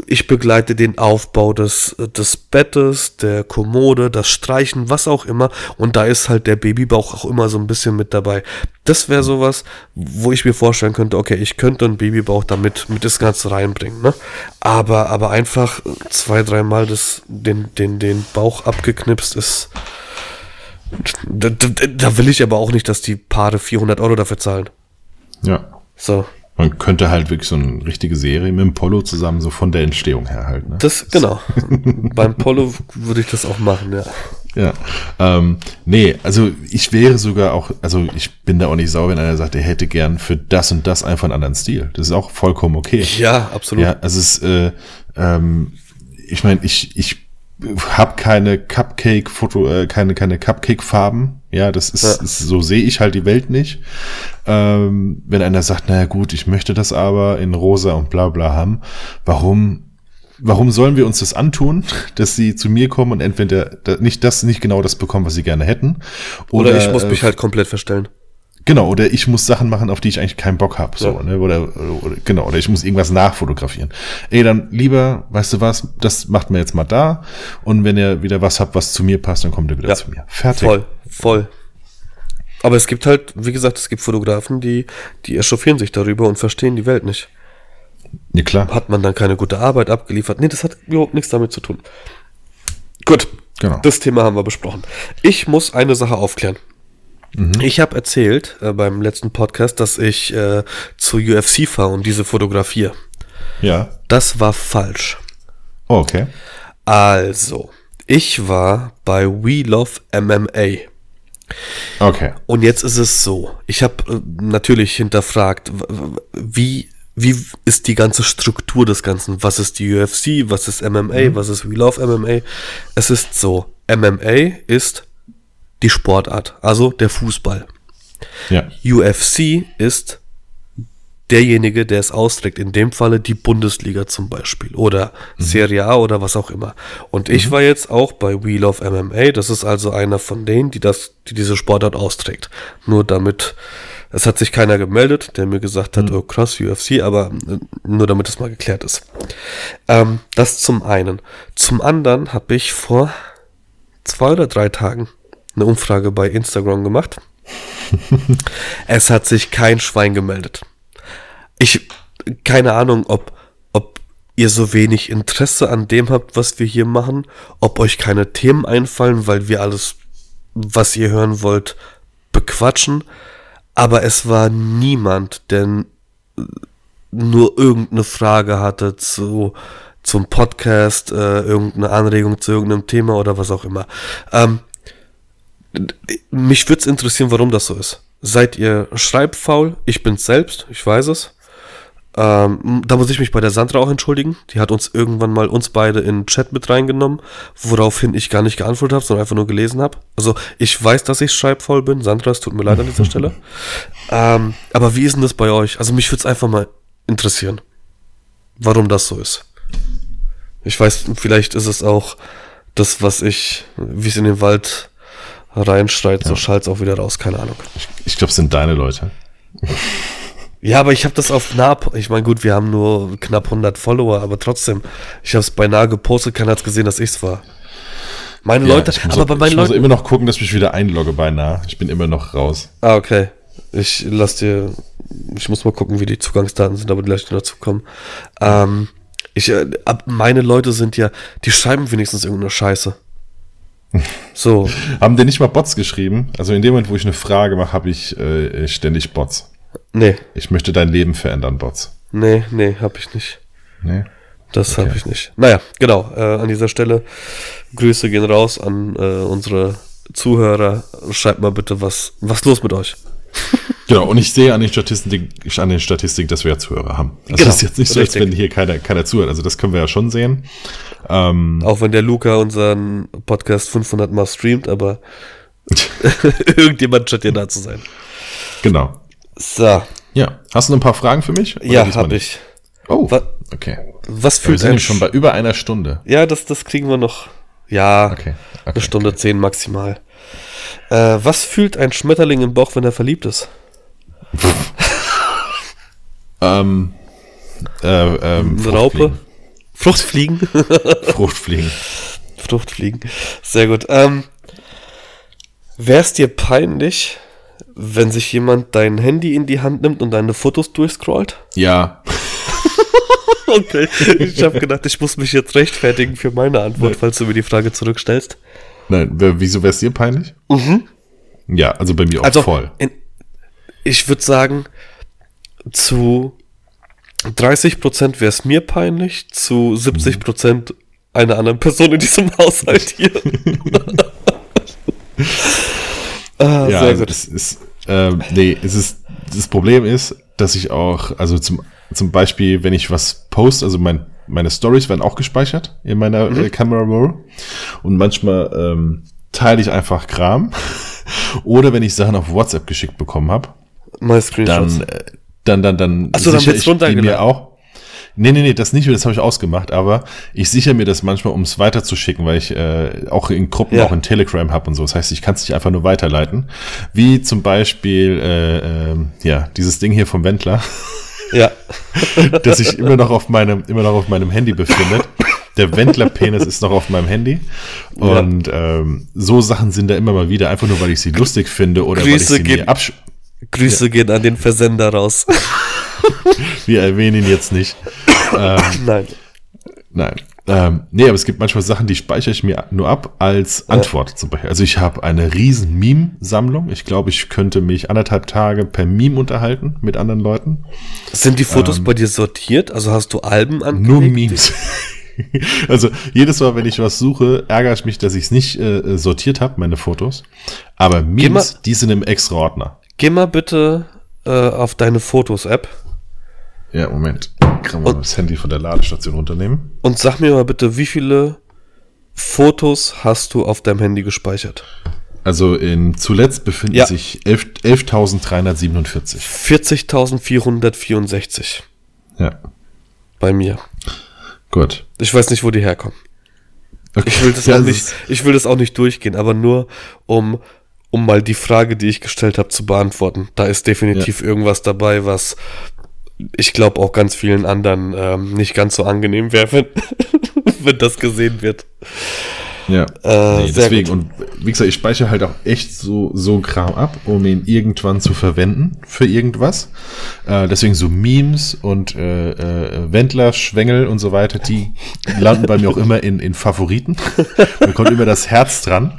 Ich begleite den Aufbau des, des Bettes, der Kommode, das Streichen, was auch immer. Und da ist halt der Babybauch auch immer so ein bisschen mit dabei. Das wäre sowas, wo ich mir vorstellen könnte, okay, ich könnte einen Babybauch damit mit das Ganze reinbringen. Ne? Aber, aber einfach zwei, dreimal das, den, den, den Bauch abgeknipst ist. Da, da, da will ich aber auch nicht, dass die Paare 400 Euro dafür zahlen. Ja. So. Man könnte halt wirklich so eine richtige Serie mit dem Polo zusammen so von der Entstehung her halt. Ne? Das, genau. Beim Polo würde ich das auch machen, ja. Ja. Ähm, nee, also ich wäre sogar auch, also ich bin da auch nicht sauer, wenn einer sagt, er hätte gern für das und das einfach einen anderen Stil. Das ist auch vollkommen okay. Ja, absolut. Ja, also es ist, äh, ähm, ich meine, ich, ich habe keine Cupcake-Foto, äh, keine, keine Cupcake-Farben. Ja, das ist, ja. ist, so sehe ich halt die Welt nicht. Ähm, wenn einer sagt, naja gut, ich möchte das aber in rosa und bla bla haben, warum, warum sollen wir uns das antun, dass sie zu mir kommen und entweder nicht das, nicht genau das bekommen, was sie gerne hätten? Oder, oder ich muss mich äh, halt komplett verstellen. Genau, oder ich muss Sachen machen, auf die ich eigentlich keinen Bock habe. So, ja. ne? Oder, oder, genau, oder ich muss irgendwas nachfotografieren. Ey, dann lieber, weißt du was, das macht mir jetzt mal da. Und wenn ihr wieder was habt, was zu mir passt, dann kommt ihr wieder ja. zu mir. Fertig. Voll, voll. Aber es gibt halt, wie gesagt, es gibt Fotografen, die, die echauffieren sich darüber und verstehen die Welt nicht. Ja, klar. Hat man dann keine gute Arbeit abgeliefert? Nee, das hat überhaupt nichts damit zu tun. Gut, Genau. das Thema haben wir besprochen. Ich muss eine Sache aufklären. Ich habe erzählt äh, beim letzten Podcast, dass ich äh, zu UFC fahre und diese fotografiere. Ja. Das war falsch. Oh, okay. Also, ich war bei We Love MMA. Okay. Und jetzt ist es so, ich habe äh, natürlich hinterfragt, wie, wie ist die ganze Struktur des Ganzen? Was ist die UFC? Was ist MMA? Was ist We Love MMA? Es ist so, MMA ist die Sportart, also der Fußball. Ja. UFC ist derjenige, der es austrägt. In dem Falle die Bundesliga zum Beispiel oder Serie A oder was auch immer. Und ich war jetzt auch bei Wheel of MMA. Das ist also einer von denen, die das, die diese Sportart austrägt. Nur damit, es hat sich keiner gemeldet, der mir gesagt hat, oh krass, UFC, aber äh, nur damit es mal geklärt ist. Ähm, das zum einen. Zum anderen habe ich vor zwei oder drei Tagen eine Umfrage bei Instagram gemacht. es hat sich kein Schwein gemeldet. Ich, keine Ahnung, ob, ob ihr so wenig Interesse an dem habt, was wir hier machen, ob euch keine Themen einfallen, weil wir alles, was ihr hören wollt, bequatschen. Aber es war niemand, der nur irgendeine Frage hatte zu, zum Podcast, äh, irgendeine Anregung zu irgendeinem Thema oder was auch immer. Ähm, mich würde es interessieren, warum das so ist. Seid ihr schreibfaul? Ich bin's selbst, ich weiß es. Ähm, da muss ich mich bei der Sandra auch entschuldigen. Die hat uns irgendwann mal uns beide in den Chat mit reingenommen, woraufhin ich gar nicht geantwortet habe, sondern einfach nur gelesen habe. Also ich weiß, dass ich schreibfaul bin. Sandra, es tut mir leid an dieser Stelle. Ähm, aber wie ist denn das bei euch? Also mich würde es einfach mal interessieren, warum das so ist. Ich weiß, vielleicht ist es auch das, was ich, wie es in den Wald reinschreit, so schallt auch wieder raus, keine Ahnung. Ich, ich glaube, es sind deine Leute. Ja, aber ich habe das auf nah, ich meine, gut, wir haben nur knapp 100 Follower, aber trotzdem, ich habe es beinahe gepostet, keiner hat gesehen, dass ich's war. Meine Ja, Leute, ich muss, aber bei meinen ich muss Leuten. immer noch gucken, dass ich mich wieder einlogge beinahe. Ich bin immer noch raus. Ah, okay. Ich lass dir, ich muss mal gucken, wie die Zugangsdaten sind, aber gleich dazu kommen. Ähm, ich, äh, meine Leute sind ja, die schreiben wenigstens irgendeine Scheiße. So, Haben dir nicht mal Bots geschrieben? Also in dem Moment, wo ich eine Frage mache, habe ich äh, ständig Bots. nee, Ich möchte dein Leben verändern, Bots. nee, nee, hab ich nicht. Nee? Das Okay. habe ich nicht. Naja, genau. Äh, an dieser Stelle Grüße gehen raus an äh, unsere Zuhörer. Schreibt mal bitte, was was los mit euch? Genau, und ich sehe an den Statistiken, an den Statistiken, dass wir ja Zuhörer haben. Also Genau, das ist jetzt nicht so, als wenn hier keiner, keiner zuhört. Also das können wir ja schon sehen. Ähm, Auch wenn der Luca unseren Podcast 500 Mal streamt, aber irgendjemand scheint ja da zu sein. genau. So, Ja. Hast du noch ein paar Fragen für mich? Ja, habe ich. Oh, Wa- okay. Was Wir fühlt sind ein nämlich schon bei über einer Stunde. Ja, das, das kriegen wir noch. Ja, Okay. okay eine Stunde zehn maximal. Äh, was fühlt ein Schmetterling im Bauch, wenn er verliebt ist? Ähm, äh, ähm, Raupe? Fruchtfliegen? Fruchtfliegen. Fruchtfliegen. Sehr gut. Ähm, Wäre es dir peinlich, wenn sich jemand dein Handy in die Hand nimmt und deine Fotos durchscrollt? Ja. Okay. Ich habe gedacht, ich muss mich jetzt rechtfertigen für meine Antwort, falls du mir die Frage zurückstellst. Nein, wieso wäre es dir peinlich? Ja, also bei mir auch Also, voll. in, ich würde sagen, zu 30% wäre es mir peinlich, zu 70% einer anderen Person in diesem Haushalt hier. ah, Ja, sehr also gut. es ist, ähm, nee, es ist, das Problem ist, dass ich auch, also zum, zum Beispiel, wenn ich was post, also mein, meine Stories werden auch gespeichert in meiner Mhm. äh, Camera Roll und manchmal ähm, teile ich einfach Kram oder wenn ich Sachen auf WhatsApp geschickt bekommen habe, Mal Screenshots. dann, äh, dann, dann, dann, Ach so, dann wird's runtergeladen. mir auch. Nee, nee, nee, das nicht, das habe ich ausgemacht, aber ich sichere mir das manchmal, um es weiterzuschicken, weil ich äh, auch in Gruppen, Ja. auch in Telegram habe und so. Das heißt, ich kann es nicht einfach nur weiterleiten. Wie zum Beispiel, äh, ähm, ja, dieses Ding hier vom Wendler, ja. das sich immer noch auf meinem, immer noch auf meinem Handy befindet. der Wendler-Penis ist noch auf meinem Handy. Und ja. ähm, so Sachen sind da immer mal wieder, einfach nur, weil ich sie lustig finde oder Grüße weil ich sie geht, mir absch... Grüße ja. gehen an den Versender raus. Wir erwähnen ihn jetzt nicht. Ähm, Nein. Nein. Ähm, nee, aber es gibt manchmal Sachen, die speichere ich mir nur ab als Antwort ja. zum Beispiel. Also ich habe eine riesen Meme-Sammlung. Ich glaube, ich könnte mich anderthalb Tage per Meme unterhalten mit anderen Leuten. Sind die Fotos ähm, bei dir sortiert? Also hast du Alben angelegt? Nur Memes. also jedes Mal, wenn ich was suche, ärgere ich mich, dass ich es nicht äh, sortiert habe, meine Fotos. Aber Memes, die sind im extra Ordner. Geh mal bitte äh, auf deine Fotos-App. Ja, Moment. Kann man das Handy von der Ladestation runternehmen? Und sag mir mal bitte, wie viele Fotos hast du auf deinem Handy gespeichert? Also in zuletzt befinden ja. sich 11.347. 40.464. Ja. Bei mir. Gut. Ich weiß nicht, wo die herkommen. Okay. Ich, will das ja, auch nicht, ich will das auch nicht durchgehen, aber nur um, um mal die Frage, die ich gestellt habe, zu beantworten. Da ist definitiv ja. irgendwas dabei, was ich glaube auch ganz vielen anderen ähm, nicht ganz so angenehm wäre, wenn, wenn das gesehen wird. Ja, äh, nee, deswegen. Gut. Und wie gesagt, ich speichere halt auch echt so, so Kram ab, um ihn irgendwann zu verwenden für irgendwas. Äh, deswegen so Memes und äh, äh, Wendler, Schwengel und so weiter, die landen bei mir auch immer in, in Favoriten. da kommt immer das Herz dran.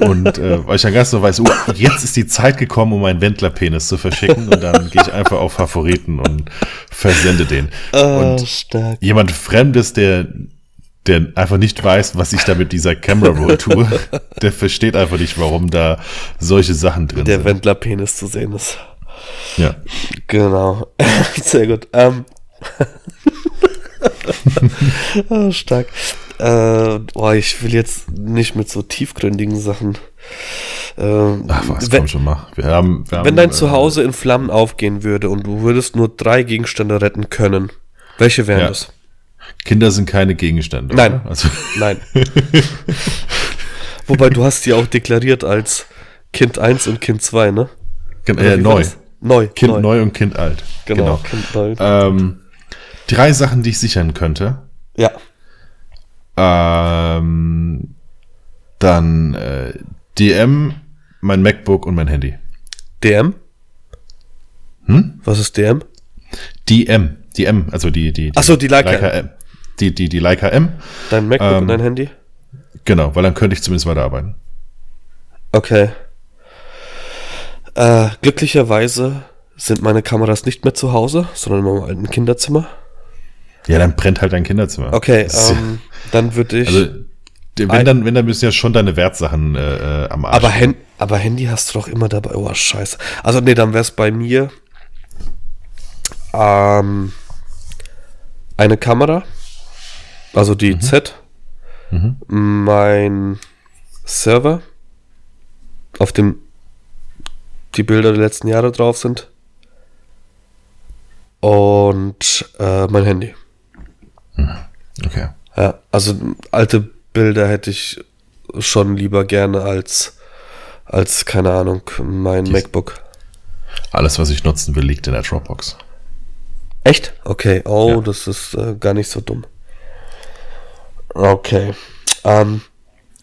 Und äh, weil ich dann ganz so weiß, oh, jetzt ist die Zeit gekommen, um meinen Wendler-Penis zu verschicken. Und dann gehe ich einfach auf Favoriten und versende den. Oh, und stark. jemand Fremdes, der der einfach nicht weiß, was ich da mit dieser Camera Roll tue, der versteht einfach nicht, warum da solche Sachen drin der sind. Der Wendler-Penis zu sehen ist. Ja. Genau. Sehr gut. Ähm. oh, stark. Äh, boah, ich will jetzt nicht mit so tiefgründigen Sachen. Äh, Ach was, wenn, komm schon mal. Wir haben, wir wenn dein äh, Zuhause in Flammen aufgehen würde und du würdest nur drei Gegenstände retten können, welche wären ja. das? Kinder sind keine Gegenstände. Nein. Also. Nein. Wobei du hast die auch deklariert als Kind 1 und Kind 2, ne? Äh, neu. Neu. Kind neu. neu. und Kind alt. Genau. genau. Kind. Ähm, drei Sachen, die ich sichern könnte. Ja. Ähm, dann äh, DM, mein MacBook und mein Handy. DM? Hm? Was ist DM? DM. Die M, also die, die, die Achso, die Leica, Leica M. Die, die, die Leica M. Dein MacBook ähm, und dein Handy? Genau, weil dann könnte ich zumindest weiterarbeiten. Okay. Äh, glücklicherweise sind meine Kameras nicht mehr zu Hause, sondern in meinem alten Kinderzimmer. Ja, dann brennt halt dein Kinderzimmer. Okay, ähm, dann würde ich. Also, wenn dann, wenn dann müssen ja schon deine Wertsachen äh, äh am Arsch. Aber, Hen aber Handy hast du doch immer dabei. Oh, scheiße. Also, nee, dann wäre es bei mir ähm, eine Kamera, also die mhm. Z, mhm. mein Server, auf dem die Bilder der letzten Jahre drauf sind und äh, mein Handy. Mhm. Okay. Ja, also alte Bilder hätte ich schon lieber gerne als, als keine Ahnung, mein Dies MacBook. Alles, was ich nutzen will, liegt in der Dropbox. Echt? Okay. Oh, ja. das ist äh, gar nicht so dumm. Okay. Ähm,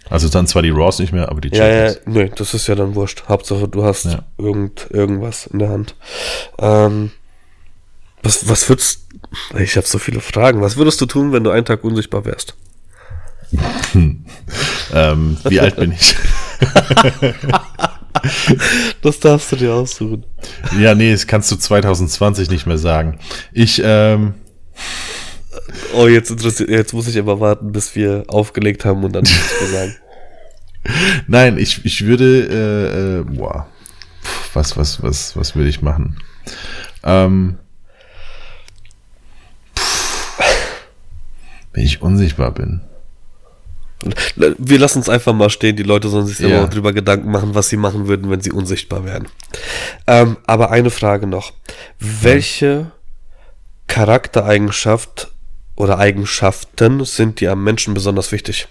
also dann zwar die Raws nicht mehr, aber die Ja, ja, nö, das ist ja dann wurscht. Hauptsache, du hast ja. irgend, irgendwas in der Hand. Ähm, was, was würdest ich habe so viele Fragen. Was würdest du tun, wenn du einen Tag unsichtbar wärst? ähm, wie alt bin ich? das darfst du dir aussuchen. Ja, nee, das kannst du 2020 nicht mehr sagen. Ich, ähm. Oh, jetzt, jetzt muss ich aber warten, bis wir aufgelegt haben und dann nichts mehr sagen. Nein, ich, ich würde, äh, äh, boah, was, was, was, was würde ich machen? Ähm, wenn ich unsichtbar bin. Wir lassen es einfach mal stehen. Die Leute sollen sich ja. darüber Gedanken machen, was sie machen würden, wenn sie unsichtbar wären. Ähm, aber eine Frage noch. Welche Charaktereigenschaft oder Eigenschaften sind dir am Menschen besonders wichtig?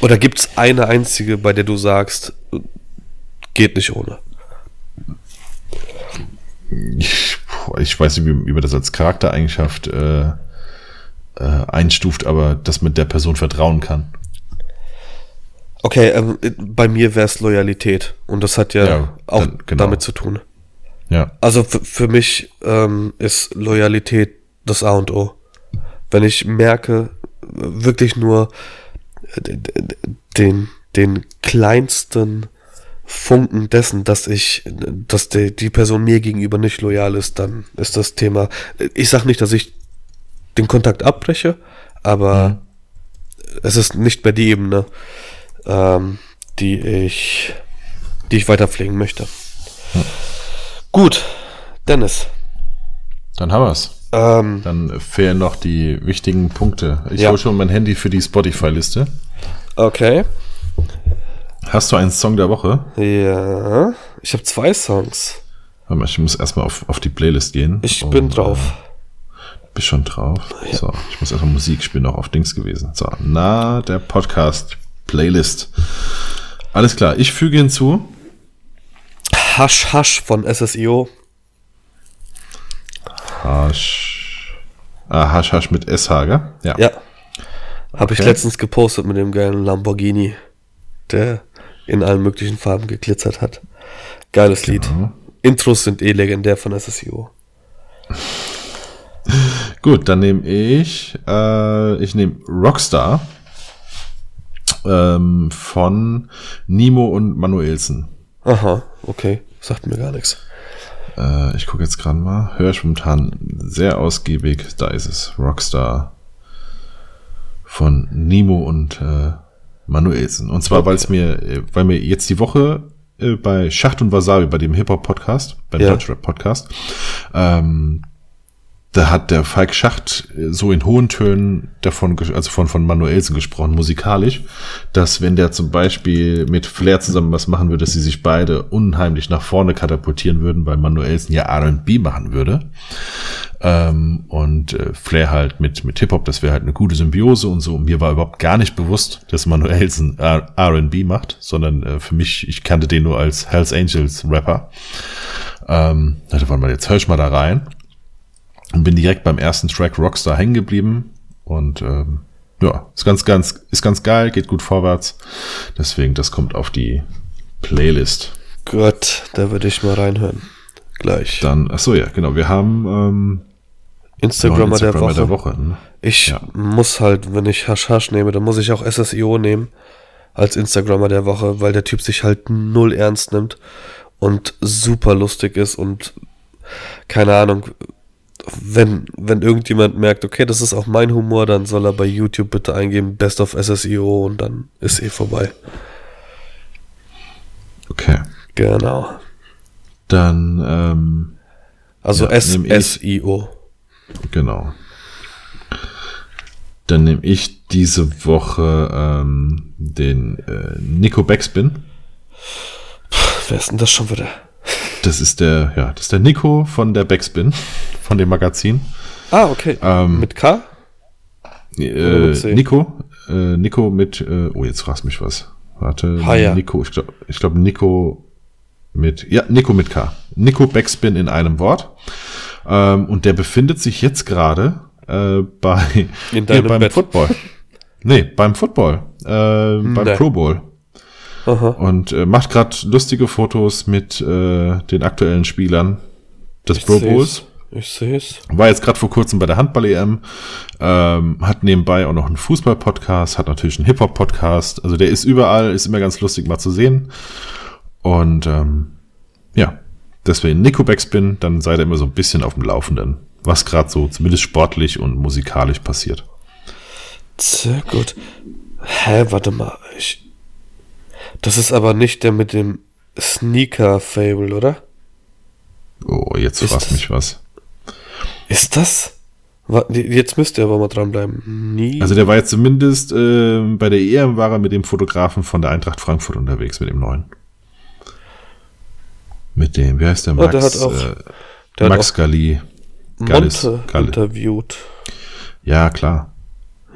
Oder gibt es eine einzige, bei der du sagst, geht nicht ohne? Ich, ich weiß nicht, wie, man das als Charaktereigenschaft äh, äh, einstuft, aber dass man der Person vertrauen kann. Okay, ähm, bei mir wäre es Loyalität und das hat ja, Ja, auch dann- genau. damit zu tun. Ja. Also für mich ähm, ist Loyalität das A und O. Wenn ich merke, äh, wirklich nur äh, den, den kleinsten Funken dessen, dass ich, dass die, die Person mir gegenüber nicht loyal ist, dann ist das Thema. Ich sag nicht, dass ich den Kontakt abbreche, aber es ist nicht mehr die Ebene, ähm, die ich, die ich weiter pflegen möchte. Gut, Dennis. Dann haben wir's. Ähm, Dann fehlen noch die wichtigen Punkte. Ich Ja. hole schon mein Handy für die Spotify-Liste. okay. Hast du einen Song der Woche? Ja, ich habe zwei Songs. Warte mal, ich muss erstmal auf, auf die Playlist gehen. Ich Und, bin drauf. Äh, bist schon drauf? So, ich muss erstmal Musik spielen, noch auf Dings gewesen. So, na, der Podcast Playlist. Alles klar, ich füge hinzu. Hasch Hasch von SSIO. Hasch. Ah, Hasch Hasch mit SH, gell? Ja. Ja. Habe ich Okay. letztens gepostet mit dem geilen Lamborghini, der in allen möglichen Farben geglitzert hat. Geiles Lied. Genau. Intros sind eh legendär von SSIO. Gut, dann nehme ich, äh, ich nehme Rockstar ähm, von Nimo und Manuelsen. Aha, okay. Sagt mir gar nichts. Äh, ich gucke jetzt gerade mal. Höre ich momentan sehr ausgiebig. Da ist es. Rockstar von Nimo und äh, Manuelsen. Und zwar, Okay. weil es mir, äh, weil mir jetzt die Woche äh, bei Schacht und Wasabi, bei dem Hip-Hop-Podcast, beim Ja. Deutschrap-Podcast, ähm, da hat der Falk Schacht äh, so in hohen Tönen davon, also von, von Manuelsen gesprochen, musikalisch, dass wenn der zum Beispiel mit Flair zusammen was machen würde, dass sie sich beide unheimlich nach vorne katapultieren würden, weil Manuelsen ja R&B machen würde. Ähm, und äh, Flair halt mit, mit Hip-Hop, das wäre halt eine gute Symbiose und so. Und mir war überhaupt gar nicht bewusst, dass Manuelsen R&B macht, sondern äh, für mich, ich kannte den nur als Hells Angels Rapper. Ähm, da dachte, mal, jetzt hör ich mal da rein und bin direkt beim ersten Track Rockstar hängen geblieben und ähm, ja, ist ganz, ganz, ist ganz geil, geht gut vorwärts. Deswegen, das kommt auf die Playlist. Gut, da würde ich mal reinhören. Gleich. Dann, ach so, ja, genau, wir haben ähm, Instagrammer, der, Woche. der Woche. ne? Ich Ja. muss halt, wenn ich Hasch Hasch nehme, dann muss ich auch SSIO nehmen als Instagrammer der Woche, weil der Typ sich halt null ernst nimmt und super lustig ist und keine Ahnung, wenn, wenn irgendjemand merkt, okay, das ist auch mein Humor, dann soll er bei YouTube bitte eingeben Best of SSIO und dann ist eh vorbei. Okay. Genau. Dann, ähm, Also Ja. SSIO. genau. Dann nehme ich diese Woche ähm, den äh, Nico Backspin. Wer ist denn das schon wieder? Das ist der, ja, das ist der Nico von der Backspin, von dem Magazin. Ah, okay. Ähm, Mit K? Äh, mit? Nico, äh, Nico mit, äh, oh, jetzt fragst mich was. Warte, Ah, ja. Nico, ich glaube, ich glaub, Nico mit, ja, Nico mit K. Nico Backspin in einem Wort. Ähm, und der befindet sich jetzt gerade äh, bei In hier deinem beim Bett. Football. Nee, beim Football, äh, beim Nee. Pro Bowl. Aha. Und äh, macht gerade lustige Fotos mit äh, den aktuellen Spielern des Pro Bowls. Ich sehe es. War jetzt gerade vor kurzem bei der Handball-EM, ähm, hat nebenbei auch noch einen Fußball-Podcast, hat natürlich einen Hip-Hop-Podcast. Also der ist überall, ist immer ganz lustig mal zu sehen. Und ähm, ja, deswegen Nico Backspin, dann seid ihr immer so ein bisschen auf dem Laufenden, was gerade so zumindest sportlich und musikalisch passiert. Sehr gut. Hä, warte mal. Ich, das ist aber nicht der mit dem Sneaker-Fable, oder? Oh, jetzt Ist fragst das- mich was. Ist das? Jetzt müsst ihr aber mal dranbleiben. Nie. Also der war jetzt zumindest äh, bei der EM war er mit dem Fotografen von der Eintracht Frankfurt unterwegs, mit dem neuen. Mit dem, wie heißt der Oh, Max? der hat auch- äh, der Max Galli. Gallis, Monte Galli. interviewt. Ja, klar.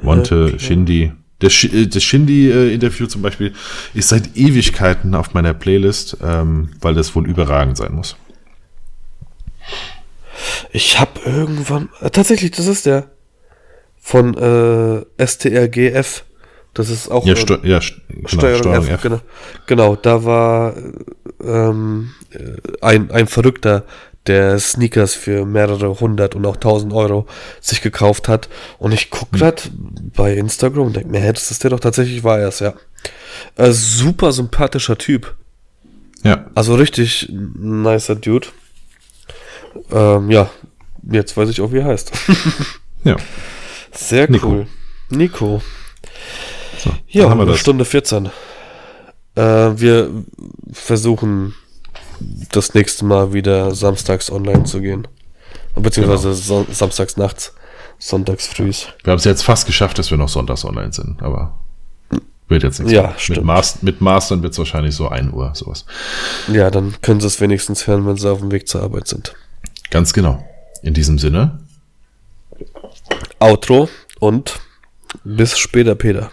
Monte, Okay. Shindy. Das, äh, das Shindy-Interview zum Beispiel ist seit Ewigkeiten auf meiner Playlist, ähm, weil das wohl überragend sein muss. Ich hab irgendwann. Äh, tatsächlich, das ist der. von äh, STRGF. Das ist auch Ja, äh, Steu ja st- genau, Steuerung, Steuerung F, F. Genau, genau, da war ähm, äh, ein, ein Verrückter, der Sneakers für mehrere hundert und auch tausend Euro sich gekauft hat. Und ich Hm. guck grad bei Instagram und denke mir, hey, das ist der doch tatsächlich war er's, ja. Äh, super sympathischer Typ. Ja, Also richtig nicer Dude. Ähm, ja, jetzt weiß ich auch, wie er heißt. ja. Sehr Nico. cool. Nico. So, Ja, haben wir eine das. Stunde 14. Äh, wir versuchen das nächste Mal wieder samstags online zu gehen. Beziehungsweise Genau. son samstags nachts, sonntags frühs. Wir haben es jetzt fast geschafft, dass wir noch sonntags online sind, aber wird jetzt nichts. Ja, mehr. mit, stimmt. Mas mit Mastern wird es wahrscheinlich so 1 Uhr, sowas. Ja, dann können sie es wenigstens hören, wenn sie auf dem Weg zur Arbeit sind. Ganz genau. In diesem Sinne, Outro und bis später, Peter.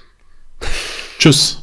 tschüss.